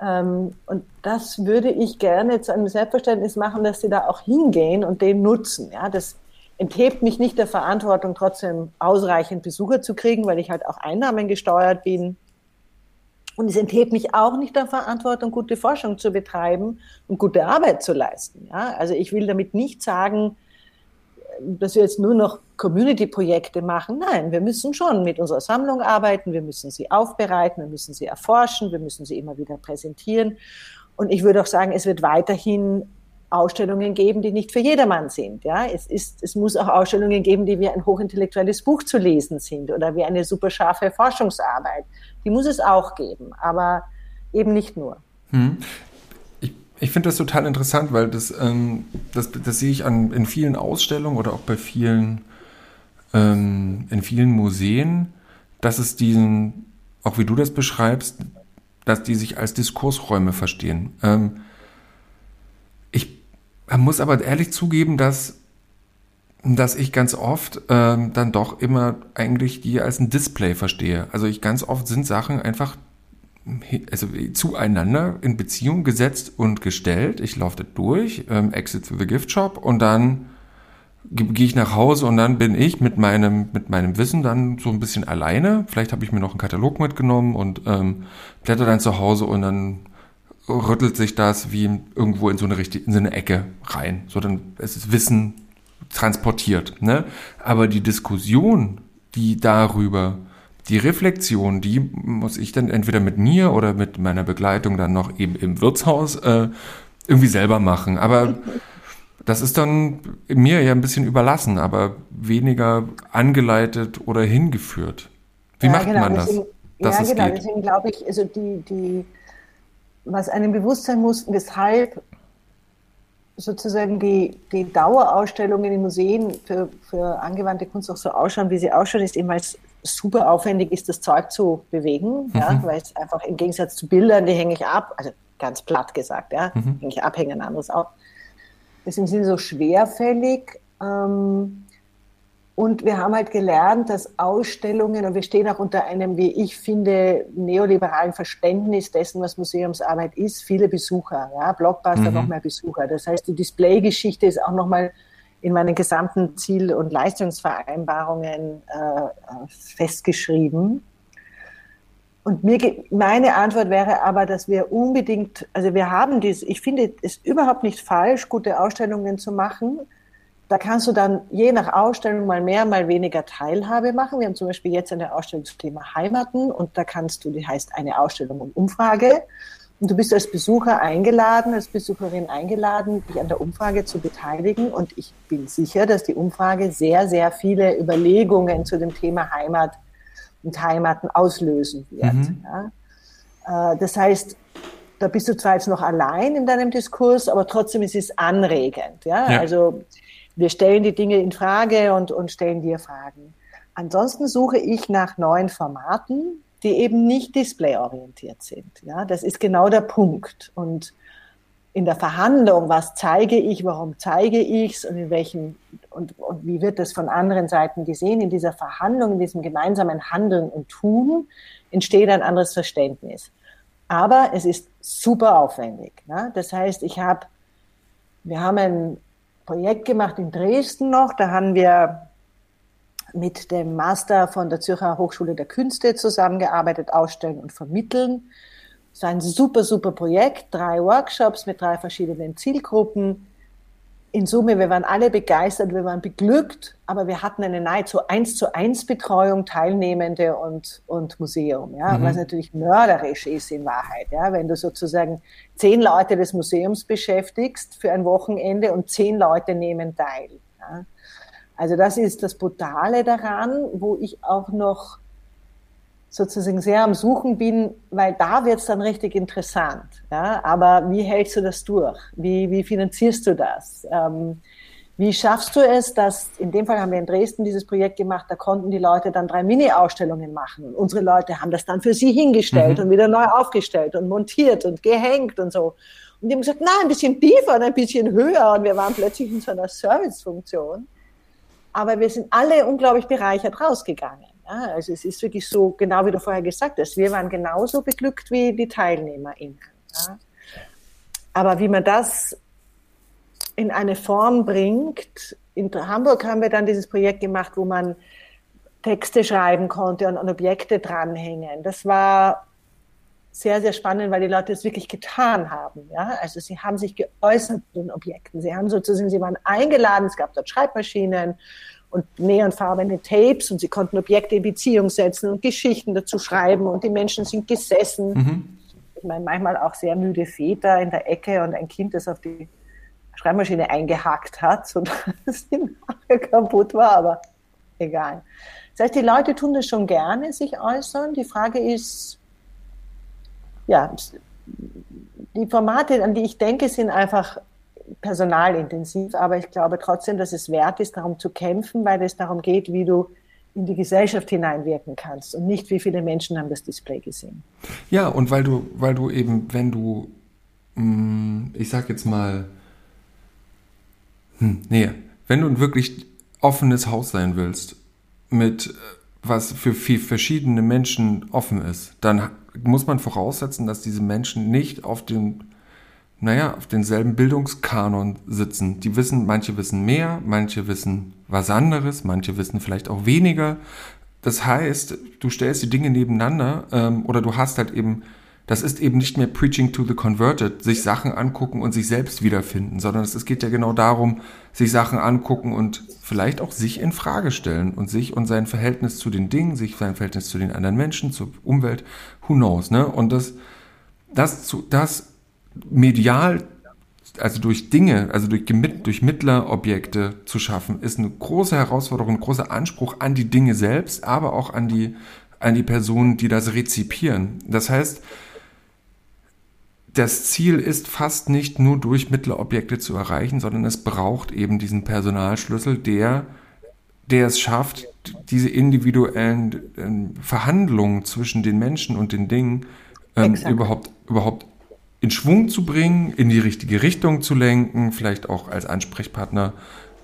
Ähm, und das würde ich gerne zu einem Selbstverständnis machen, dass Sie da auch hingehen und den nutzen. Ja, das enthebt mich nicht der Verantwortung, trotzdem ausreichend Besucher zu kriegen, weil ich halt auch Einnahmen gesteuert bin. Und es enthebt mich auch nicht der Verantwortung, gute Forschung zu betreiben und gute Arbeit zu leisten. Ja? Also ich will damit nicht sagen, dass wir jetzt nur noch Community-Projekte machen. Nein, wir müssen schon mit unserer Sammlung arbeiten, wir müssen sie aufbereiten, wir müssen sie erforschen, wir müssen sie immer wieder präsentieren. Und ich würde auch sagen, es wird weiterhin Ausstellungen geben, die nicht für jedermann sind. Ja, es ist, es muss auch Ausstellungen geben, die wie ein hochintellektuelles Buch zu lesen sind oder wie eine super scharfe Forschungsarbeit. Die muss es auch geben, aber eben nicht nur. Hm. Ich, ich finde das total interessant, weil das, ähm, das, das sehe ich an, in vielen Ausstellungen oder auch bei vielen, ähm, in vielen Museen, dass es diesen, auch wie du das beschreibst, dass die sich als Diskursräume verstehen. Ähm, man muss aber ehrlich zugeben, dass, dass ich ganz oft ähm, dann doch immer eigentlich die als ein Display verstehe. Also ich ganz oft sind Sachen einfach also zueinander in Beziehung gesetzt und gestellt. Ich laufe das durch, ähm, Exit to the Gift Shop und dann gehe ich nach Hause und dann bin ich mit meinem mit meinem Wissen dann so ein bisschen alleine. Vielleicht habe ich mir noch einen Katalog mitgenommen und ähm, blätter dann zu Hause und dann rüttelt sich das wie irgendwo in so eine richtige, in so eine Ecke rein. So dann es ist Wissen transportiert. Ne? Aber die Diskussion, die darüber, die Reflexion, die muss ich dann entweder mit mir oder mit meiner Begleitung dann noch eben im Wirtshaus äh, irgendwie selber machen. Aber das ist dann mir ja ein bisschen überlassen, aber weniger angeleitet oder hingeführt. Wie ja, macht genau, man das? Deswegen, ja, genau, deswegen glaube ich, also die, die was einem bewusst sein muss, weshalb sozusagen die, die Dauerausstellungen in Museen für, für angewandte Kunst auch so ausschauen, wie sie ausschauen, ist eben, weil es super aufwendig ist, das Zeug zu bewegen, mhm. ja, weil es einfach im Gegensatz zu Bildern, die hänge ich ab, also ganz platt gesagt, ja, mhm. eigentlich abhängen, anderes auch. Deswegen sind sie so schwerfällig. Ähm, und wir haben halt gelernt, dass Ausstellungen, und wir stehen auch unter einem, wie ich finde, neoliberalen Verständnis dessen, was Museumsarbeit ist, viele Besucher, ja, Blockbuster mhm. noch mehr Besucher. Das heißt, die Displaygeschichte ist auch nochmal in meinen gesamten Ziel- und Leistungsvereinbarungen äh, festgeschrieben. Und mir, meine Antwort wäre aber, dass wir unbedingt, also wir haben dies, ich finde es überhaupt nicht falsch, gute Ausstellungen zu machen, da kannst du dann je nach Ausstellung mal mehr, mal weniger Teilhabe machen. Wir haben zum Beispiel jetzt eine Ausstellung zum Thema Heimaten und da kannst du, die heißt eine Ausstellung und Umfrage. Und du bist als Besucher eingeladen, als Besucherin eingeladen, dich an der Umfrage zu beteiligen. Und ich bin sicher, dass die Umfrage sehr, sehr viele Überlegungen zu dem Thema Heimat und Heimaten auslösen wird. Mhm. Ja. Äh, das heißt, da bist du zwar jetzt noch allein in deinem Diskurs, aber trotzdem ist es anregend. Ja? ja. Also wir stellen die Dinge in Frage und, und stellen dir Fragen. Ansonsten suche ich nach neuen Formaten, die eben nicht displayorientiert sind. Ja, das ist genau der Punkt. Und in der Verhandlung, was zeige ich, warum zeige ich es und in welchen und, und wie wird das von anderen Seiten gesehen, in dieser Verhandlung, in diesem gemeinsamen Handeln und Tun entsteht ein anderes Verständnis. Aber es ist super aufwendig. Ne? Das heißt, ich habe, wir haben ein Projekt gemacht in Dresden noch. Da haben wir mit dem Master von der Zürcher Hochschule der Künste zusammengearbeitet, ausstellen und vermitteln. War ein super, super Projekt, drei Workshops mit drei verschiedenen Zielgruppen in Summe, wir waren alle begeistert, wir waren beglückt, aber wir hatten eine nahezu eins zu eins Betreuung, Teilnehmende und, und Museum, ja, mhm. was natürlich mörderisch ist in Wahrheit, ja, wenn du sozusagen zehn Leute des Museums beschäftigst für ein Wochenende und zehn Leute nehmen teil. Ja. Also das ist das Brutale daran, wo ich auch noch sozusagen sehr am Suchen bin, weil da wird es dann richtig interessant. Ja? Aber wie hältst du das durch? Wie, wie finanzierst du das? Ähm, wie schaffst du es, dass, in dem Fall haben wir in Dresden dieses Projekt gemacht, da konnten die Leute dann drei Mini-Ausstellungen machen. Unsere Leute haben das dann für sie hingestellt mhm. und wieder neu aufgestellt und montiert und gehängt und so. Und die haben gesagt, nein, ein bisschen tiefer und ein bisschen höher. Und wir waren plötzlich in so einer Servicefunktion. Aber wir sind alle unglaublich bereichert rausgegangen. Ja, also es ist wirklich so, genau wie du vorher gesagt hast, wir waren genauso beglückt wie die TeilnehmerInnen. Ja. Aber wie man das in eine Form bringt, in Hamburg haben wir dann dieses Projekt gemacht, wo man Texte schreiben konnte und an Objekte dranhängen. Das war sehr, sehr spannend, weil die Leute es wirklich getan haben. Ja? Also sie haben sich geäußert zu den Objekten. Sie haben sozusagen, sie waren eingeladen, es gab dort Schreibmaschinen und neonfarbene Tapes und sie konnten Objekte in Beziehung setzen und Geschichten dazu schreiben und die Menschen sind gesessen. Mhm. Ich meine, manchmal auch sehr müde Väter in der Ecke und ein Kind, das auf die Schreibmaschine eingehackt hat, sodass sie nachher kaputt war, aber egal. Das heißt, die Leute tun das schon gerne, sich äußern. Die Frage ist, ja, die Formate, an die ich denke, sind einfach personalintensiv, aber ich glaube trotzdem, dass es wert ist, darum zu kämpfen, weil es darum geht, wie du in die Gesellschaft hineinwirken kannst und nicht, wie viele Menschen haben das Display gesehen. Ja, und weil du, weil du eben, wenn du, mm, ich sag jetzt mal, hm, nee, wenn du ein wirklich offenes Haus sein willst, mit was für viel verschiedene Menschen offen ist, dann muss man voraussetzen, dass diese Menschen nicht auf den naja, auf denselben Bildungskanon sitzen. Die wissen, manche wissen mehr, manche wissen was anderes, manche wissen vielleicht auch weniger. Das heißt, du stellst die Dinge nebeneinander ähm, oder du hast halt eben, das ist eben nicht mehr Preaching to the Converted, sich Sachen angucken und sich selbst wiederfinden, sondern es geht ja genau darum, sich Sachen angucken und vielleicht auch sich in Frage stellen und sich und sein Verhältnis zu den Dingen, sich sein Verhältnis zu den anderen Menschen, zur Umwelt, who knows, ne? Und das, das, zu, das medial, also durch Dinge, also durch, durch Mittlerobjekte zu schaffen, ist eine große Herausforderung, ein großer Anspruch an die Dinge selbst, aber auch an die, an die Personen, die das rezipieren. Das heißt, das Ziel ist fast nicht nur durch Mittlerobjekte zu erreichen, sondern es braucht eben diesen Personalschlüssel, der, der es schafft, diese individuellen ähm, Verhandlungen zwischen den Menschen und den Dingen ähm, überhaupt, überhaupt in Schwung zu bringen, in die richtige Richtung zu lenken, vielleicht auch als Ansprechpartner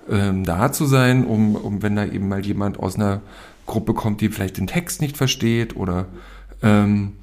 ähm, da zu sein, um, um wenn da eben mal jemand aus einer Gruppe kommt, die vielleicht den Text nicht versteht oder ähm,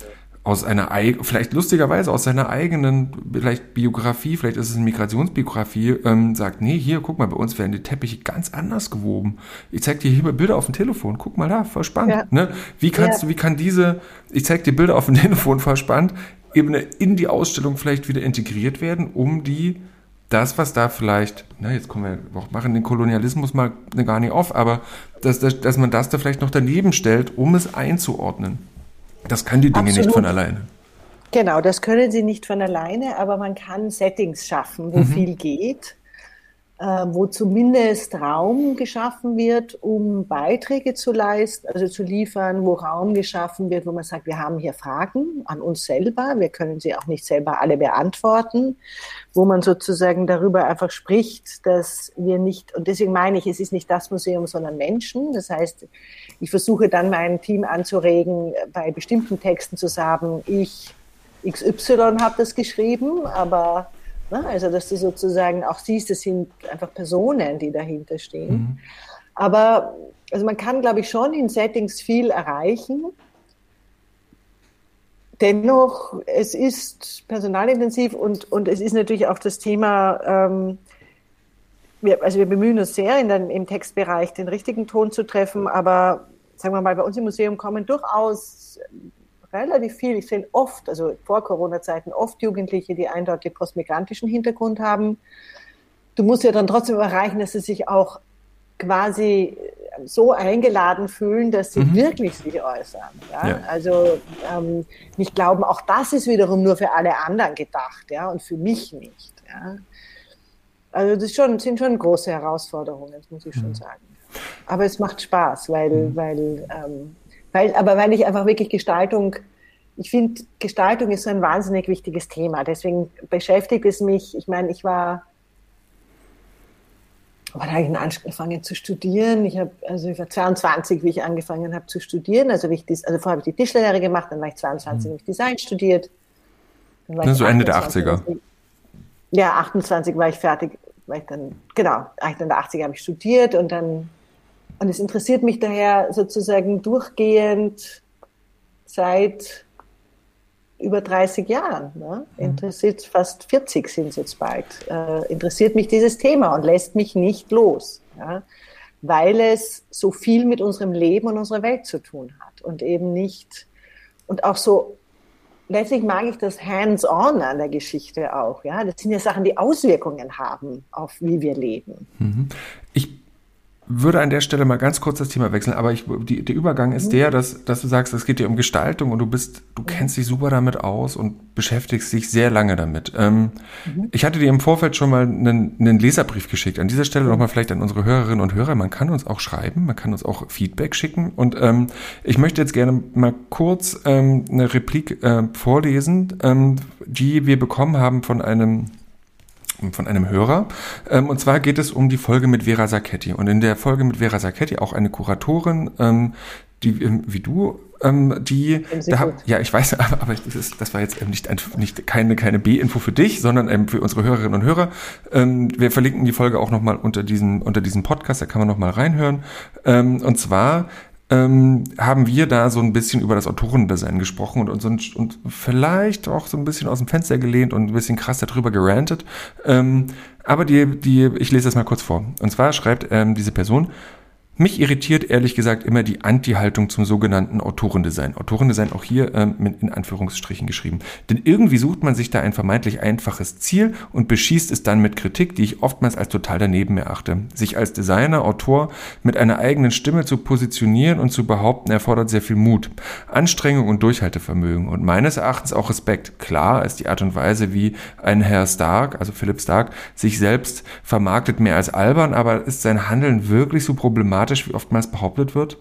aus einer vielleicht lustigerweise aus seiner eigenen vielleicht Biografie, vielleicht ist es eine Migrationsbiografie, ähm, sagt, nee, hier, guck mal, bei uns werden die Teppiche ganz anders gewoben. Ich zeig dir hier mal Bilder auf dem Telefon, guck mal da, voll spannend. Ja. Ne? Wie kannst ja. du, wie kann diese, ich zeig dir Bilder auf dem Telefon, voll spannend, eben in die Ausstellung vielleicht wieder integriert werden, um die das, was da vielleicht, na, jetzt kommen wir, auch machen den Kolonialismus mal gar nicht auf, aber dass, dass, dass man das da vielleicht noch daneben stellt, um es einzuordnen. Das können die Dinge Absolut. nicht von alleine. Genau, das können sie nicht von alleine, aber man kann Settings schaffen, wo mhm. viel geht, wo zumindest Raum geschaffen wird, um Beiträge zu leisten, also zu liefern, wo Raum geschaffen wird, wo man sagt, wir haben hier Fragen an uns selber, wir können sie auch nicht selber alle beantworten, wo man sozusagen darüber einfach spricht, dass wir nicht, und deswegen meine ich, es ist nicht das Museum, sondern Menschen. Das heißt, ich versuche dann mein Team anzuregen, bei bestimmten Texten zu sagen, ich XY habe das geschrieben, aber also dass du sozusagen auch siehst, es sind einfach Personen, die dahinter stehen. Mhm. Aber also man kann, glaube ich, schon in Settings viel erreichen. Dennoch, es ist personalintensiv und, und es ist natürlich auch das Thema, ähm, wir, also wir bemühen uns sehr, in den, im Textbereich den richtigen Ton zu treffen, aber sagen wir mal, bei uns im Museum kommen durchaus relativ viel, ich sehe oft, also vor Corona-Zeiten, oft Jugendliche, die eindeutig postmigrantischen Hintergrund haben. Du musst ja dann trotzdem erreichen, dass sie sich auch quasi so eingeladen fühlen, dass sie mhm. wirklich sich äußern. Ja? ja. Also ähm, nicht glauben, auch das ist wiederum nur für alle anderen gedacht, ja, und für mich nicht. Ja? Also das schon, sind schon große Herausforderungen, das muss ich schon mhm. sagen. Aber es macht Spaß, weil, mhm. weil, ähm, weil, aber weil ich einfach wirklich Gestaltung, ich finde, Gestaltung ist so ein wahnsinnig wichtiges Thema. Deswegen beschäftigt es mich. Ich meine, ich war, wann habe ich angefangen zu studieren? Ich habe, also ich war 22, wie ich angefangen habe zu studieren. Also, wie ich also vorher habe ich die Tischlerlehre gemacht, dann war ich 22, mhm. habe ich Design studiert. Dann war so Ende der 80er. Ja, 28 war ich fertig weil ich dann, genau, in den 80er habe ich studiert und dann, und es interessiert mich daher sozusagen durchgehend seit über 30 Jahren. Ne? Mhm. Interessiert fast 40 sind es jetzt bald. Äh, interessiert mich dieses Thema und lässt mich nicht los, ja? weil es so viel mit unserem Leben und unserer Welt zu tun hat und eben nicht und auch so letztlich mag ich das hands-on an der Geschichte auch. Ja, das sind ja Sachen, die Auswirkungen haben auf wie wir leben. Mhm. Ich würde an der Stelle mal ganz kurz das Thema wechseln, aber ich, die, der Übergang ist der, dass, dass du sagst, es geht dir um Gestaltung und du bist, du kennst dich super damit aus und beschäftigst dich sehr lange damit. Ähm, mhm. Ich hatte dir im Vorfeld schon mal einen, einen Leserbrief geschickt. An dieser Stelle nochmal vielleicht an unsere Hörerinnen und Hörer. Man kann uns auch schreiben, man kann uns auch Feedback schicken und ähm, ich möchte jetzt gerne mal kurz ähm, eine Replik äh, vorlesen, ähm, die wir bekommen haben von einem von einem Hörer. Ähm, und zwar geht es um die Folge mit Vera Sacchetti. Und in der Folge mit Vera Sacchetti, auch eine Kuratorin, ähm, die ähm, wie du, ähm, die, da, ja, ich weiß, aber, aber das, ist, das war jetzt ähm, nicht, nicht keine, keine B-Info für dich, sondern ähm, für unsere Hörerinnen und Hörer. Ähm, wir verlinken die Folge auch nochmal unter diesem, unter diesem Podcast, da kann man nochmal reinhören. Ähm, und zwar ähm, haben wir da so ein bisschen über das Autorendesign gesprochen und, und, und vielleicht auch so ein bisschen aus dem Fenster gelehnt und ein bisschen krass darüber gerantet. Ähm, aber die, die, ich lese das mal kurz vor. Und zwar schreibt ähm, diese Person, mich irritiert ehrlich gesagt immer die Anti-Haltung zum sogenannten Autorendesign. Autorendesign auch hier ähm, mit in Anführungsstrichen geschrieben. Denn irgendwie sucht man sich da ein vermeintlich einfaches Ziel und beschießt es dann mit Kritik, die ich oftmals als total daneben erachte. Sich als Designer, Autor mit einer eigenen Stimme zu positionieren und zu behaupten, erfordert sehr viel Mut, Anstrengung und Durchhaltevermögen und meines Erachtens auch Respekt. Klar ist die Art und Weise, wie ein Herr Stark, also Philipp Stark, sich selbst vermarktet mehr als albern, aber ist sein Handeln wirklich so problematisch? Dogmatisch, wie oftmals behauptet wird.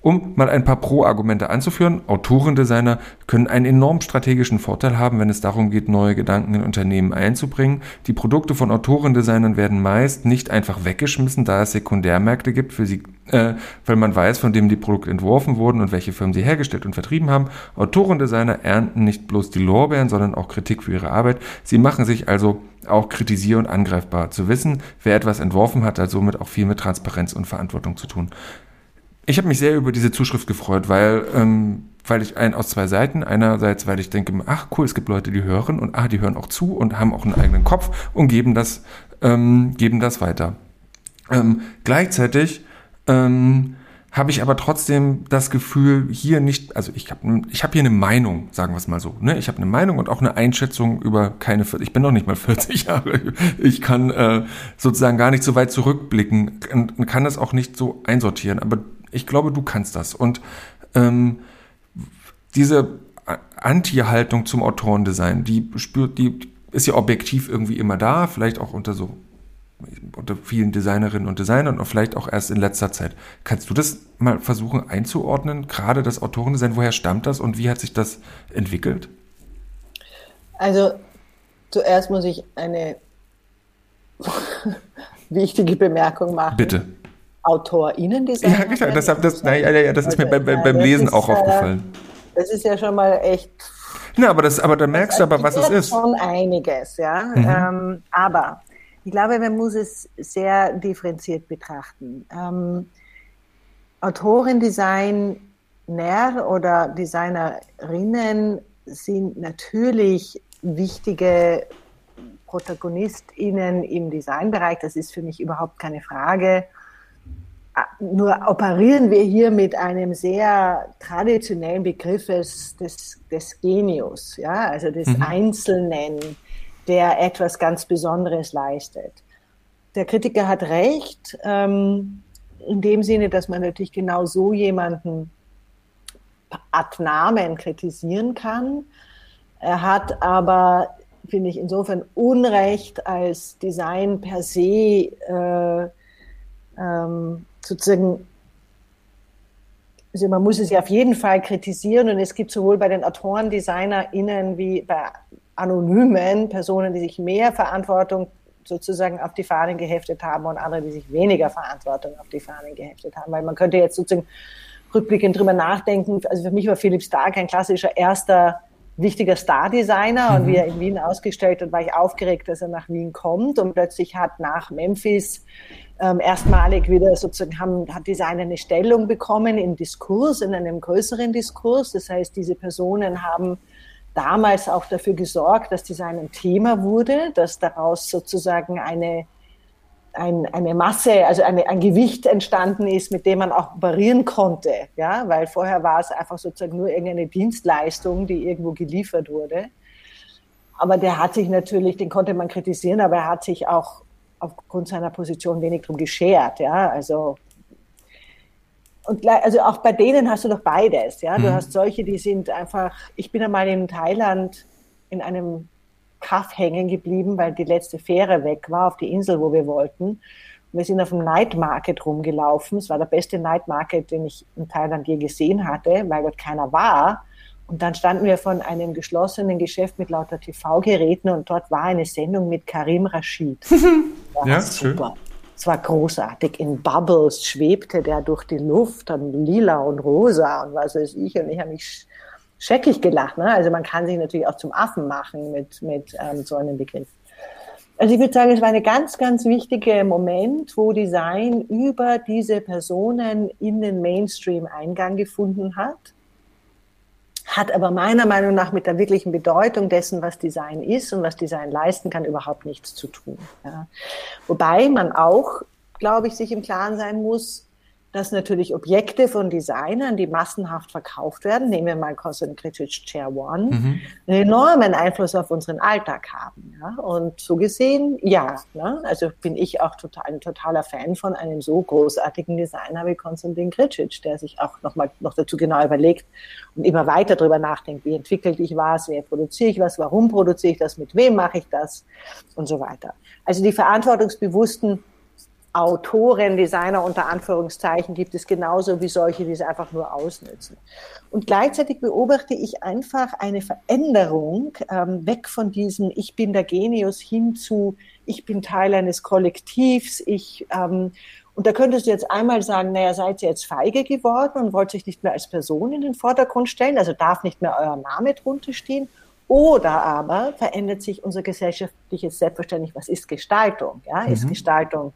Um mal ein paar Pro-Argumente anzuführen, Autorendesigner können einen enorm strategischen Vorteil haben, wenn es darum geht, neue Gedanken in Unternehmen einzubringen. Die Produkte von Autorendesignern werden meist nicht einfach weggeschmissen, da es Sekundärmärkte gibt für sie äh, weil man weiß, von dem die Produkte entworfen wurden und welche Firmen sie hergestellt und vertrieben haben. Autoren und Designer ernten nicht bloß die Lorbeeren, sondern auch Kritik für ihre Arbeit. Sie machen sich also auch kritisier- und angreifbar. Zu wissen, wer etwas entworfen hat, hat somit auch viel mit Transparenz und Verantwortung zu tun. Ich habe mich sehr über diese Zuschrift gefreut, weil, ähm, weil ich ein aus zwei Seiten. Einerseits, weil ich denke, ach cool, es gibt Leute, die hören und ah, die hören auch zu und haben auch einen eigenen Kopf und geben das, ähm, geben das weiter. Ähm, gleichzeitig ähm, habe ich aber trotzdem das Gefühl, hier nicht, also ich habe ich hab hier eine Meinung, sagen wir es mal so. Ne? Ich habe eine Meinung und auch eine Einschätzung über keine, ich bin noch nicht mal 40 Jahre, ich kann äh, sozusagen gar nicht so weit zurückblicken und kann das auch nicht so einsortieren, aber ich glaube, du kannst das. Und ähm, diese Anti-Haltung zum Autorendesign, die spürt, die ist ja objektiv irgendwie immer da, vielleicht auch unter so unter vielen Designerinnen und Designern und vielleicht auch erst in letzter Zeit. Kannst du das mal versuchen einzuordnen, gerade das Autorendesign, woher stammt das und wie hat sich das entwickelt? Also zuerst muss ich eine wichtige Bemerkung machen. Bitte. AutorInnen-Design. Ja, genau, das, das, nein, ja, ja, das ist mir beim, beim, beim Lesen ist, auch aufgefallen. Das ist ja schon mal echt. Na, aber, das, aber da merkst du aber, was es ist. schon einiges, ja. Mhm. Ähm, aber ich glaube, man muss es sehr differenziert betrachten. Ähm, Autorendesigner oder Designerinnen sind natürlich wichtige ProtagonistInnen im Designbereich. Das ist für mich überhaupt keine Frage. Ah, nur operieren wir hier mit einem sehr traditionellen Begriff des, des, des Genius, ja, also des mhm. Einzelnen der etwas ganz Besonderes leistet. Der Kritiker hat recht, ähm, in dem Sinne, dass man natürlich genau so jemanden ad Namen kritisieren kann. Er hat aber, finde ich, insofern Unrecht als Design per se äh, ähm, sozusagen also man muss es ja auf jeden Fall kritisieren und es gibt sowohl bei den Autoren, DesignerInnen wie bei anonymen Personen, die sich mehr Verantwortung sozusagen auf die Fahnen geheftet haben und andere, die sich weniger Verantwortung auf die Fahnen geheftet haben. Weil man könnte jetzt sozusagen rückblickend drüber nachdenken. Also für mich war Philipp Stark ein klassischer erster wichtiger Star-Designer mhm. und wie er in Wien ausgestellt hat, war ich aufgeregt, dass er nach Wien kommt und plötzlich hat nach Memphis ähm, erstmalig wieder sozusagen haben, hat Designer eine Stellung bekommen im Diskurs, in einem größeren Diskurs. Das heißt, diese Personen haben damals auch dafür gesorgt, dass Design ein Thema wurde, dass daraus sozusagen eine, ein, eine Masse, also eine, ein Gewicht entstanden ist, mit dem man auch operieren konnte. Ja? Weil vorher war es einfach sozusagen nur irgendeine Dienstleistung, die irgendwo geliefert wurde. Aber der hat sich natürlich, den konnte man kritisieren, aber er hat sich auch aufgrund seiner Position wenig drum geschert. Ja? Also und also auch bei denen hast du doch beides, ja. Du mhm. hast solche, die sind einfach, ich bin einmal in Thailand in einem Kaff hängen geblieben, weil die letzte Fähre weg war auf die Insel, wo wir wollten. Und wir sind auf dem Night Market rumgelaufen. Es war der beste Night Market, den ich in Thailand je gesehen hatte, weil dort keiner war. Und dann standen wir von einem geschlossenen Geschäft mit lauter TV-Geräten und dort war eine Sendung mit Karim Rashid. ja, super. Schön. Es war großartig. In Bubbles schwebte der durch die Luft, dann lila und rosa und was weiß ich. Und ich habe mich scheckig gelacht. Ne? Also man kann sich natürlich auch zum Affen machen mit, mit ähm, so einem Begriff. Also ich würde sagen, es war ein ganz, ganz wichtiger Moment, wo Design über diese Personen in den Mainstream Eingang gefunden hat hat aber meiner Meinung nach mit der wirklichen Bedeutung dessen, was Design ist und was Design leisten kann, überhaupt nichts zu tun. Ja. Wobei man auch, glaube ich, sich im Klaren sein muss, dass natürlich Objekte von Designern, die massenhaft verkauft werden, nehmen wir mal Cosmic Critic Chair One, mhm. einen enormen Einfluss auf unseren Alltag haben. Ja? Und so gesehen, ja. Ne? Also bin ich auch total, ein totaler Fan von einem so großartigen Designer wie Konstantin Kricic, der sich auch noch mal noch dazu genau überlegt und immer weiter darüber nachdenkt, wie entwickle ich was, wie produziere ich was, warum produziere ich das, mit wem mache ich das und so weiter. Also die verantwortungsbewussten Autoren, Designer unter Anführungszeichen gibt es genauso wie solche, die es einfach nur ausnützen. Und gleichzeitig beobachte ich einfach eine Veränderung ähm, weg von diesem Ich bin der Genius hin zu Ich bin Teil eines Kollektivs. Ich ähm, und da könntest du jetzt einmal sagen, naja, seid ihr jetzt feige geworden und wollt euch nicht mehr als Person in den Vordergrund stellen, also darf nicht mehr euer Name drunter stehen. Oder aber verändert sich unser gesellschaftliches Selbstverständnis. Was ist Gestaltung? Ja, mhm. ist Gestaltung,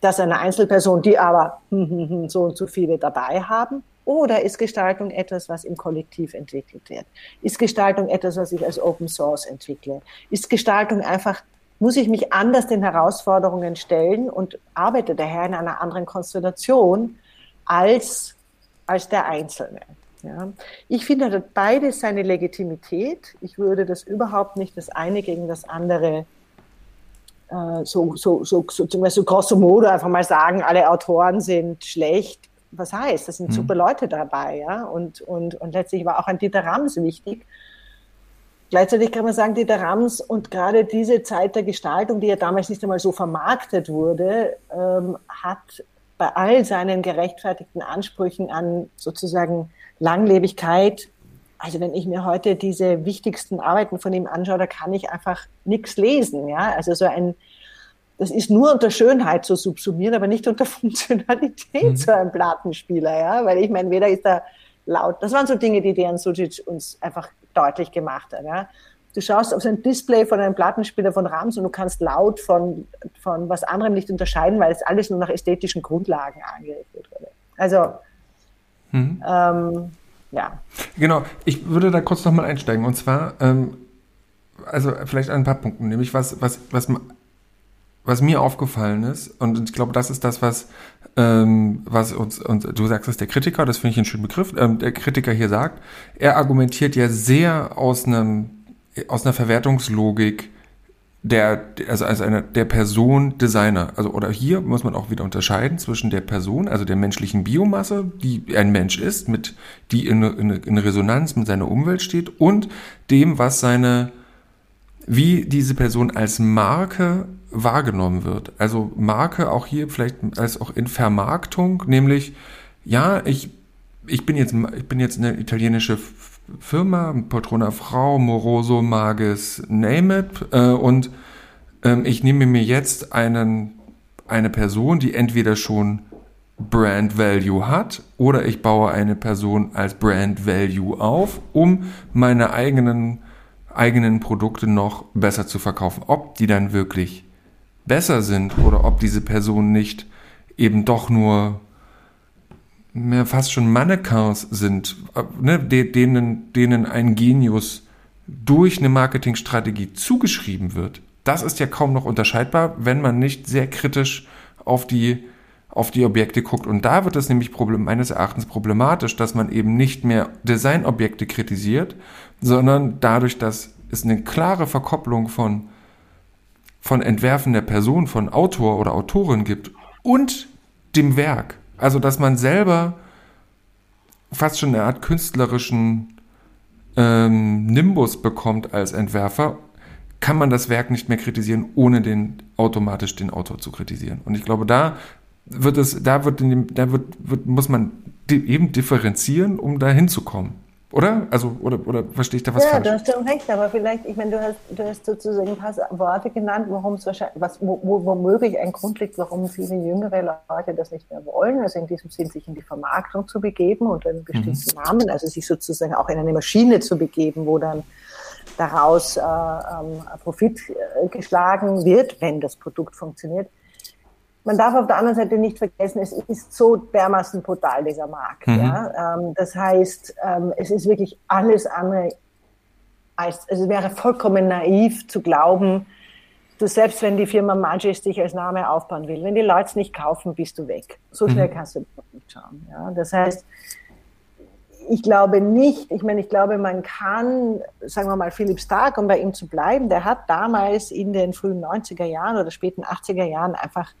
dass eine Einzelperson, die aber so und so viele dabei haben, oder ist Gestaltung etwas, was im Kollektiv entwickelt wird? Ist Gestaltung etwas, was ich als Open Source entwickle? Ist Gestaltung einfach, muss ich mich anders den Herausforderungen stellen und arbeite daher in einer anderen Konstellation als, als der Einzelne? Ja. Ich finde, hat beides seine Legitimität. Ich würde das überhaupt nicht das eine gegen das andere so, so, so, so, so grosso modo einfach mal sagen, alle Autoren sind schlecht. Was heißt? Das sind mhm. super Leute dabei, ja. Und, und, und letztlich war auch ein Dieter Rams wichtig. Gleichzeitig kann man sagen, Dieter Rams und gerade diese Zeit der Gestaltung, die ja damals nicht einmal so vermarktet wurde, ähm, hat bei all seinen gerechtfertigten Ansprüchen an sozusagen Langlebigkeit. Also wenn ich mir heute diese wichtigsten Arbeiten von ihm anschaue, da kann ich einfach nichts lesen. Ja, also so ein, das ist nur unter Schönheit zu subsumieren, aber nicht unter Funktionalität mhm. so ein Plattenspieler. Ja, weil ich meine, weder ist er laut. Das waren so Dinge, die Dejan Sucic uns einfach deutlich gemacht hat. Ja. Du schaust auf so ein Display von einem Plattenspieler von Rams und du kannst laut von, von was anderem nicht unterscheiden, weil es alles nur nach ästhetischen Grundlagen angerichtet wurde. Also Mhm. Ähm, ja. Genau, ich würde da kurz nochmal einsteigen. Und zwar, ähm, also vielleicht ein paar Punkte, nämlich was, was, was, was mir aufgefallen ist, und ich glaube, das ist das, was, ähm, was uns, uns, du sagst es der Kritiker, das finde ich einen schönen Begriff, ähm, der Kritiker hier sagt, er argumentiert ja sehr aus einem, aus einer Verwertungslogik der, also als einer der Person Designer. Also, oder hier muss man auch wieder unterscheiden zwischen der Person, also der menschlichen Biomasse, die ein Mensch ist, mit, die in, in, in Resonanz mit seiner Umwelt steht und dem, was seine, wie diese Person als Marke wahrgenommen wird. Also Marke auch hier vielleicht als auch in Vermarktung, nämlich, ja, ich, ich bin jetzt, ich bin jetzt eine italienische Firma, Poltrona Frau, Moroso, Magis, name it. Äh, und ähm, ich nehme mir jetzt einen, eine Person, die entweder schon Brand Value hat oder ich baue eine Person als Brand Value auf, um meine eigenen, eigenen Produkte noch besser zu verkaufen. Ob die dann wirklich besser sind oder ob diese Person nicht eben doch nur mehr fast schon Mannequins sind, äh, ne, denen, denen ein Genius durch eine Marketingstrategie zugeschrieben wird. Das ist ja kaum noch unterscheidbar, wenn man nicht sehr kritisch auf die, auf die Objekte guckt. Und da wird es nämlich problem, meines Erachtens problematisch, dass man eben nicht mehr Designobjekte kritisiert, sondern dadurch, dass es eine klare Verkopplung von, von Entwerfen der Person, von Autor oder Autorin gibt und dem Werk. Also, dass man selber fast schon eine Art künstlerischen ähm, Nimbus bekommt als Entwerfer, kann man das Werk nicht mehr kritisieren, ohne den automatisch den Autor zu kritisieren. Und ich glaube, da wird es, da wird, da wird, wird muss man eben differenzieren, um da hinzukommen. Oder? Also, oder, oder verstehe ich da was ja, falsch? Ja, du hast schon recht, aber vielleicht, ich meine, du hast, du hast sozusagen ein paar Worte genannt, warum es wahrscheinlich, was, wo, wo, womöglich ein Grund liegt, warum viele jüngere Leute das nicht mehr wollen, also in diesem Sinn sich in die Vermarktung zu begeben unter einem bestimmten mhm. Namen, also sich sozusagen auch in eine Maschine zu begeben, wo dann daraus äh, ähm, Profit äh, geschlagen wird, wenn das Produkt funktioniert man darf auf der anderen Seite nicht vergessen, es ist so dermaßen brutal, dieser Markt. Mhm. Ja? Ähm, das heißt, ähm, es ist wirklich alles andere als, also es wäre vollkommen naiv zu glauben, dass selbst wenn die Firma Magis dich als Name aufbauen will, wenn die Leute es nicht kaufen, bist du weg. So mhm. schnell kannst du nicht schauen. Ja? Das heißt, ich glaube nicht, ich meine, ich glaube, man kann, sagen wir mal, Philipp Stark, um bei ihm zu bleiben, der hat damals in den frühen 90er Jahren oder späten 80er Jahren einfach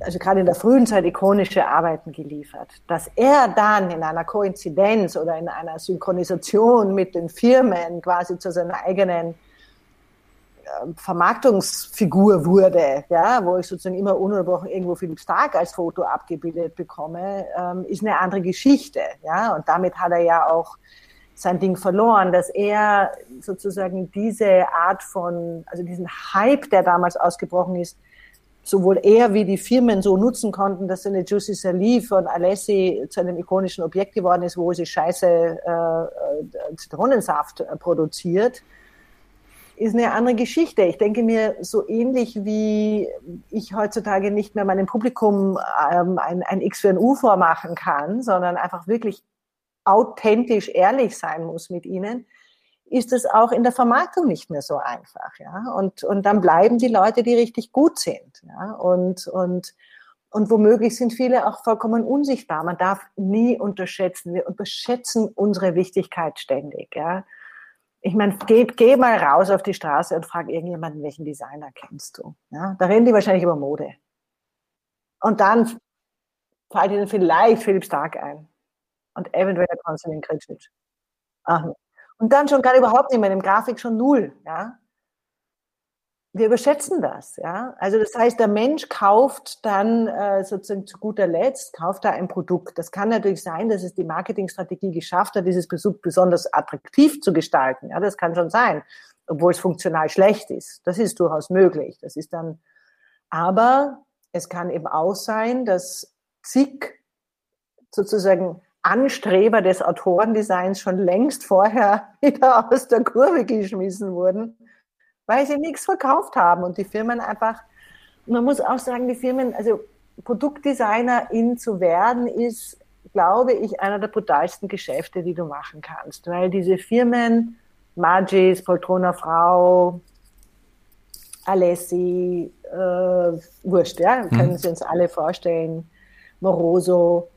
also gerade in der frühen Zeit ikonische Arbeiten geliefert. Dass er dann in einer Koinzidenz oder in einer Synchronisation mit den Firmen quasi zu seiner eigenen Vermarktungsfigur wurde, ja, wo ich sozusagen immer ununterbrochen irgendwo Philipp Stark als Foto abgebildet bekomme, ähm, ist eine andere Geschichte, ja, und damit hat er ja auch sein Ding verloren, dass er sozusagen diese Art von, also diesen Hype, der damals ausgebrochen ist, sowohl er wie die Firmen so nutzen konnten, dass eine Juicy Salih von Alessi zu einem ikonischen Objekt geworden ist, wo sie scheiße äh, äh Zitronensaft äh, produziert, ist eine andere Geschichte. Ich denke mir, so ähnlich wie ich heutzutage nicht mehr meinem Publikum ähm, ein, ein X für ein U vormachen kann, sondern einfach wirklich authentisch ehrlich sein muss mit ihnen, ist es auch in der Vermarktung nicht mehr so einfach, ja. Und, und dann bleiben die Leute, die richtig gut sind, ja. Und, und, und womöglich sind viele auch vollkommen unsichtbar. Man darf nie unterschätzen. Wir unterschätzen unsere Wichtigkeit ständig, ja. Ich meine, geh, geh mal raus auf die Straße und frag irgendjemanden, welchen Designer kennst du? Ja, da reden die wahrscheinlich über Mode. Und dann fällt ihnen vielleicht Philipp Stark ein. Und eventuell Konstantin Kritschitsch. Ach, und dann schon gar überhaupt nicht mehr, in Grafik schon null, ja. Wir überschätzen das, ja. Also das heißt, der Mensch kauft dann äh, sozusagen zu guter Letzt, kauft da ein Produkt. Das kann natürlich sein, dass es die Marketingstrategie geschafft hat, dieses Produkt besonders attraktiv zu gestalten. Ja, das kann schon sein, obwohl es funktional schlecht ist. Das ist durchaus möglich. Das ist dann, aber es kann eben auch sein, dass zig sozusagen Anstreber des Autorendesigns schon längst vorher wieder aus der Kurve geschmissen wurden, weil sie nichts verkauft haben. Und die Firmen einfach, man muss auch sagen, die Firmen, also Produktdesignerin zu werden, ist, glaube ich, einer der brutalsten Geschäfte, die du machen kannst, weil diese Firmen, Magis, Poltrona Frau, Alessi, äh, Wurscht, ja, können mhm. Sie uns alle vorstellen, Moroso,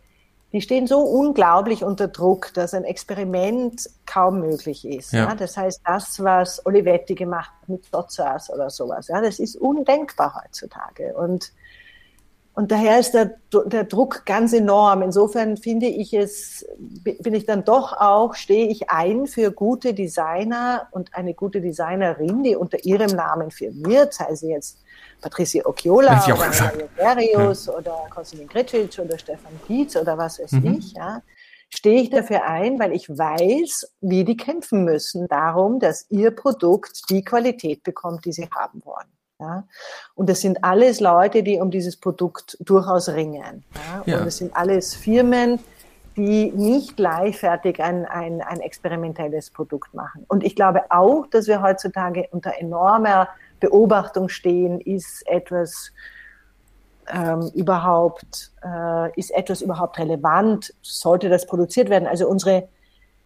die stehen so unglaublich unter Druck, dass ein Experiment kaum möglich ist. Ja. ja. Das heißt, das, was Olivetti gemacht hat mit Dozzas oder sowas, ja, das ist undenkbar heutzutage. Und, und daher ist der, der Druck ganz enorm. Insofern finde ich es, bin ich dann doch auch, stehe ich ein für gute Designer und eine gute Designerin, die unter ihrem Namen firmiert, sei sie jetzt Patricia Occhiola oder Mario Berrius ja. oder Konstantin Gricic oder Stefan Dietz oder was weiß mhm. ich, ja, stehe ich dafür ein, weil ich weiß, wie die kämpfen müssen darum, dass ihr Produkt die Qualität bekommt, die sie haben wollen. Ja? Und das sind alles Leute, die um dieses Produkt durchaus ringen. Ja? ja. Und es sind alles Firmen, die nicht leichtfertig ein, ein, ein experimentelles Produkt machen. Und ich glaube auch, dass wir heutzutage unter enormer Beobachtung stehen, ist etwas ähm, überhaupt, äh, ist etwas überhaupt relevant, sollte das produziert werden? Also unsere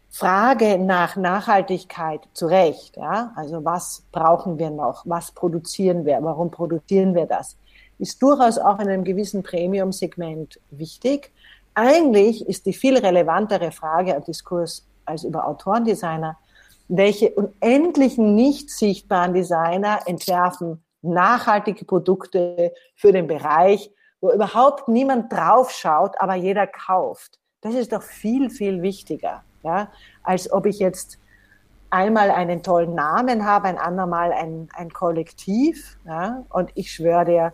Frage nach Nachhaltigkeit zu Recht, ja, also was brauchen wir noch, was produzieren wir, warum produzieren wir das, ist durchaus auch in einem gewissen Premium-Segment wichtig. Eigentlich ist die viel relevantere Frage am Diskurs als über Autorendesigner, welche unendlichen nicht sichtbaren Designer entwerfen nachhaltige Produkte für den Bereich, wo überhaupt niemand drauf schaut, aber jeder kauft. Das ist doch viel, viel wichtiger, ja, als ob ich jetzt einmal einen tollen Namen habe, ein andermal ein, ein Kollektiv. Ja, und ich schwöre dir,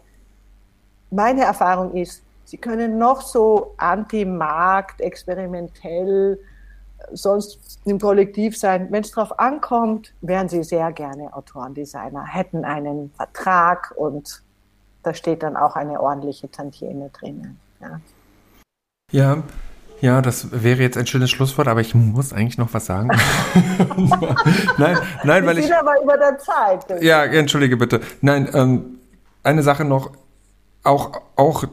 meine Erfahrung ist, Sie können noch so anti-Markt, experimentell, sonst im Kollektiv sein. Wenn es darauf ankommt, wären sie sehr gerne Autorendesigner, hätten einen Vertrag und da steht dann auch eine ordentliche Tantieme drin. Ja. ja. Ja, das wäre jetzt ein schönes Schlusswort, aber ich muss eigentlich noch was sagen. nein, nein, weil ich. Ich bin aber über der Zeit. Ja, entschuldige bitte. Nein, ähm, eine Sache noch. Auch, auch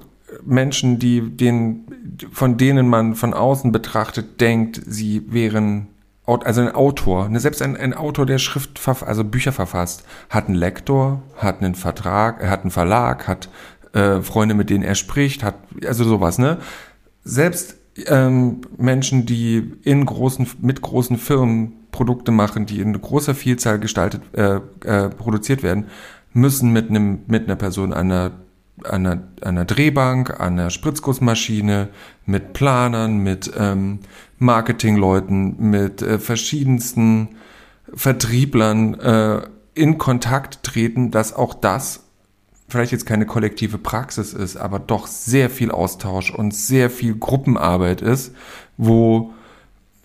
Menschen, die den, von denen man von außen betrachtet denkt, sie wären also ein Autor, ne, selbst ein, ein Autor, der Schrift, also Bücher verfasst, hat einen Lektor, hat einen Vertrag, er hat einen Verlag, hat äh, Freunde, mit denen er spricht, hat also sowas, ne? Selbst ähm, Menschen, die in großen, mit großen Firmen Produkte machen, die in großer Vielzahl gestaltet, äh, äh, produziert werden, müssen mit einem, mit einer Person einer an einer, einer Drehbank, an einer Spritzgussmaschine, mit Planern, mit ähm, Marketingleuten, mit äh, verschiedensten Vertrieblern äh, in Kontakt treten, dass auch das vielleicht jetzt keine kollektive Praxis ist, aber doch sehr viel Austausch und sehr viel Gruppenarbeit ist, wo,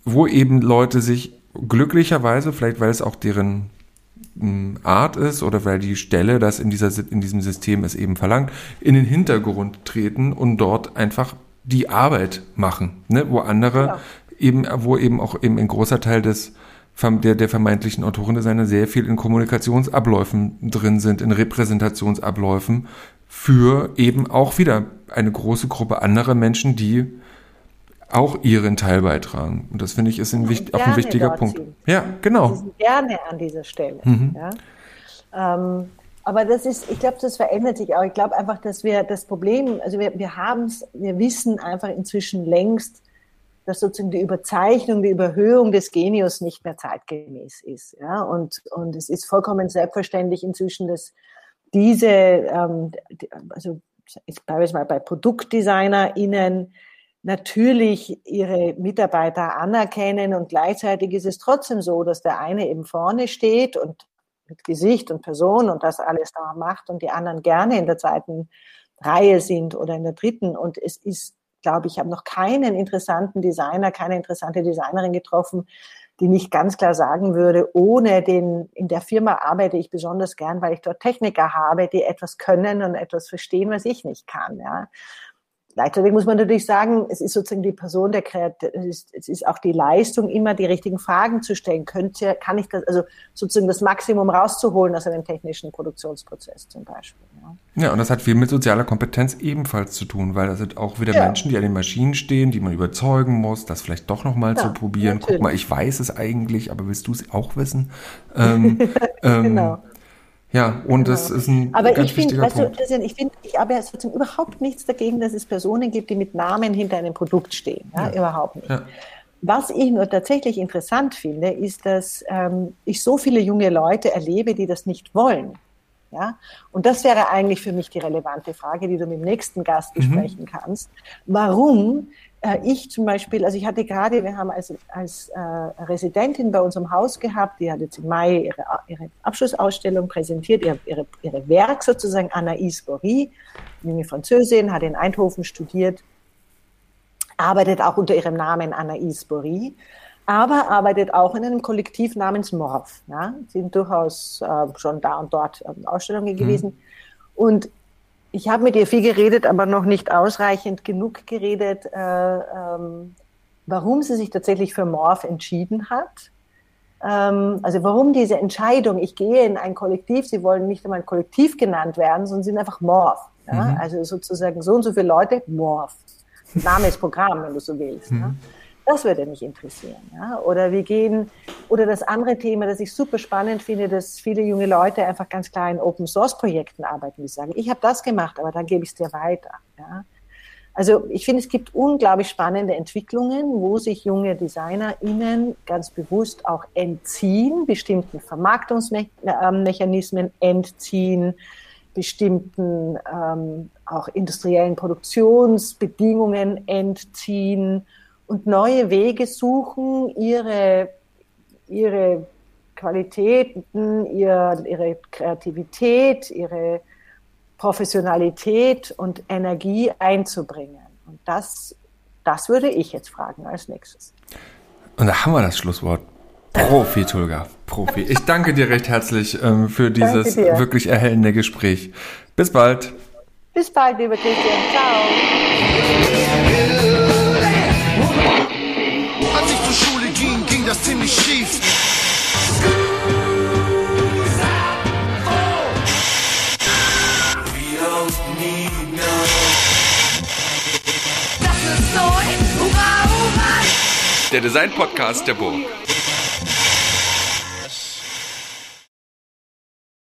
wo eben Leute sich glücklicherweise, vielleicht weil es auch deren Art ist oder weil die Stelle das in, dieser, in diesem System es eben verlangt, in den Hintergrund treten und dort einfach die Arbeit machen, ne? wo andere ja. eben, wo eben auch eben ein großer Teil des der, der vermeintlichen Autorendesigner sehr viel in Kommunikationsabläufen drin sind, in Repräsentationsabläufen für eben auch wieder eine große Gruppe anderer Menschen, die auch ihren Teil beitragen. Und das finde ich ist ein, wichtig, auch ein wichtiger Punkt. Ziehen. Ja, genau. Gerne an dieser Stelle. Mhm. Ja. Ähm, aber das ist, ich glaube, das verändert sich auch. Ich glaube einfach, dass wir das Problem, also wir, wir haben es, wir wissen einfach inzwischen längst, dass sozusagen die Überzeichnung, die Überhöhung des Genius nicht mehr zeitgemäß ist. Ja? Und, und es ist vollkommen selbstverständlich inzwischen, dass diese, ähm, also ich bleibe jetzt mal bei ProduktdesignerInnen, natürlich ihre Mitarbeiter anerkennen und gleichzeitig ist es trotzdem so, dass der eine eben vorne steht und mit Gesicht und Person und das alles da macht und die anderen gerne in der zweiten Reihe sind oder in der dritten und es ist glaube ich, habe noch keinen interessanten Designer, keine interessante Designerin getroffen, die nicht ganz klar sagen würde, ohne den, in der Firma arbeite ich besonders gern, weil ich dort Techniker habe, die etwas können und etwas verstehen, was ich nicht kann. Ja. Gleichzeitig muss man natürlich sagen, es ist sozusagen die Person der Kreativ, es ist, auch die Leistung, immer die richtigen Fragen zu stellen. Könnte, kann ich das, also sozusagen das Maximum rauszuholen aus einem technischen Produktionsprozess zum Beispiel. Ja. ja, und das hat viel mit sozialer Kompetenz ebenfalls zu tun, weil das sind auch wieder ja. Menschen, die an den Maschinen stehen, die man überzeugen muss, das vielleicht doch nochmal ja, zu probieren. Natürlich. Guck mal, ich weiß es eigentlich, aber willst du es auch wissen? Ähm, ähm, genau. Ja, und genau. das ist ein Aber ganz ich finde, weißt du, ich finde, ich habe ja sozusagen überhaupt nichts dagegen, dass es Personen gibt, die mit Namen hinter einem Produkt stehen. Ja, ja. überhaupt nicht. Ja. Was ich nur tatsächlich interessant finde, ist, dass ähm, ich so viele junge Leute erlebe, die das nicht wollen. Ja? Und das wäre eigentlich für mich die relevante Frage, die du mit dem nächsten Gast mhm. besprechen mhm. kannst. Warum ich zum Beispiel, also ich hatte gerade, wir haben als, als äh, Residentin bei unserem Haus gehabt, die hat jetzt im Mai ihre, ihre Abschlussausstellung präsentiert, ihr, ihre, ihre Werk sozusagen, Anaïs Bory, junge Französin, hat in Eindhoven studiert, arbeitet auch unter ihrem Namen Anaïs Bory, aber arbeitet auch in einem Kollektiv namens Morph. Ja? Sind durchaus äh, schon da und dort äh, Ausstellungen gewesen. Mhm. Und ich habe mit ihr viel geredet, aber noch nicht ausreichend genug geredet, äh, ähm, warum sie sich tatsächlich für Morph entschieden hat. Ähm, also warum diese Entscheidung, ich gehe in ein Kollektiv, sie wollen nicht einmal Kollektiv genannt werden, sondern sind einfach Morph. Ja? Mhm. Also sozusagen so und so viele Leute, Morph. Name ist Programm, wenn du so willst. Mhm. Ja? Das würde mich interessieren. Ja? Oder wir gehen, oder das andere Thema, das ich super spannend finde, dass viele junge Leute einfach ganz klar in Open Source Projekten arbeiten, die sagen, ich habe das gemacht, aber dann gebe ich es dir weiter. Ja? Also ich finde, es gibt unglaublich spannende Entwicklungen, wo sich junge DesignerInnen ganz bewusst auch entziehen, bestimmten Vermarktungsmechanismen entziehen, bestimmten ähm, auch industriellen Produktionsbedingungen entziehen und neue Wege suchen, ihre, ihre Qualitäten, ihr, ihre Kreativität, ihre Professionalität und Energie einzubringen. Und das, das würde ich jetzt fragen als nächstes. Und da haben wir das Schlusswort. Profi, Tulga. Profi. Ich danke dir recht herzlich ähm, für dieses wirklich erhellende Gespräch. Bis bald. Bis bald, lieber Christian. Ciao. Das ziemlich schief. Der Design-Podcast der Burg.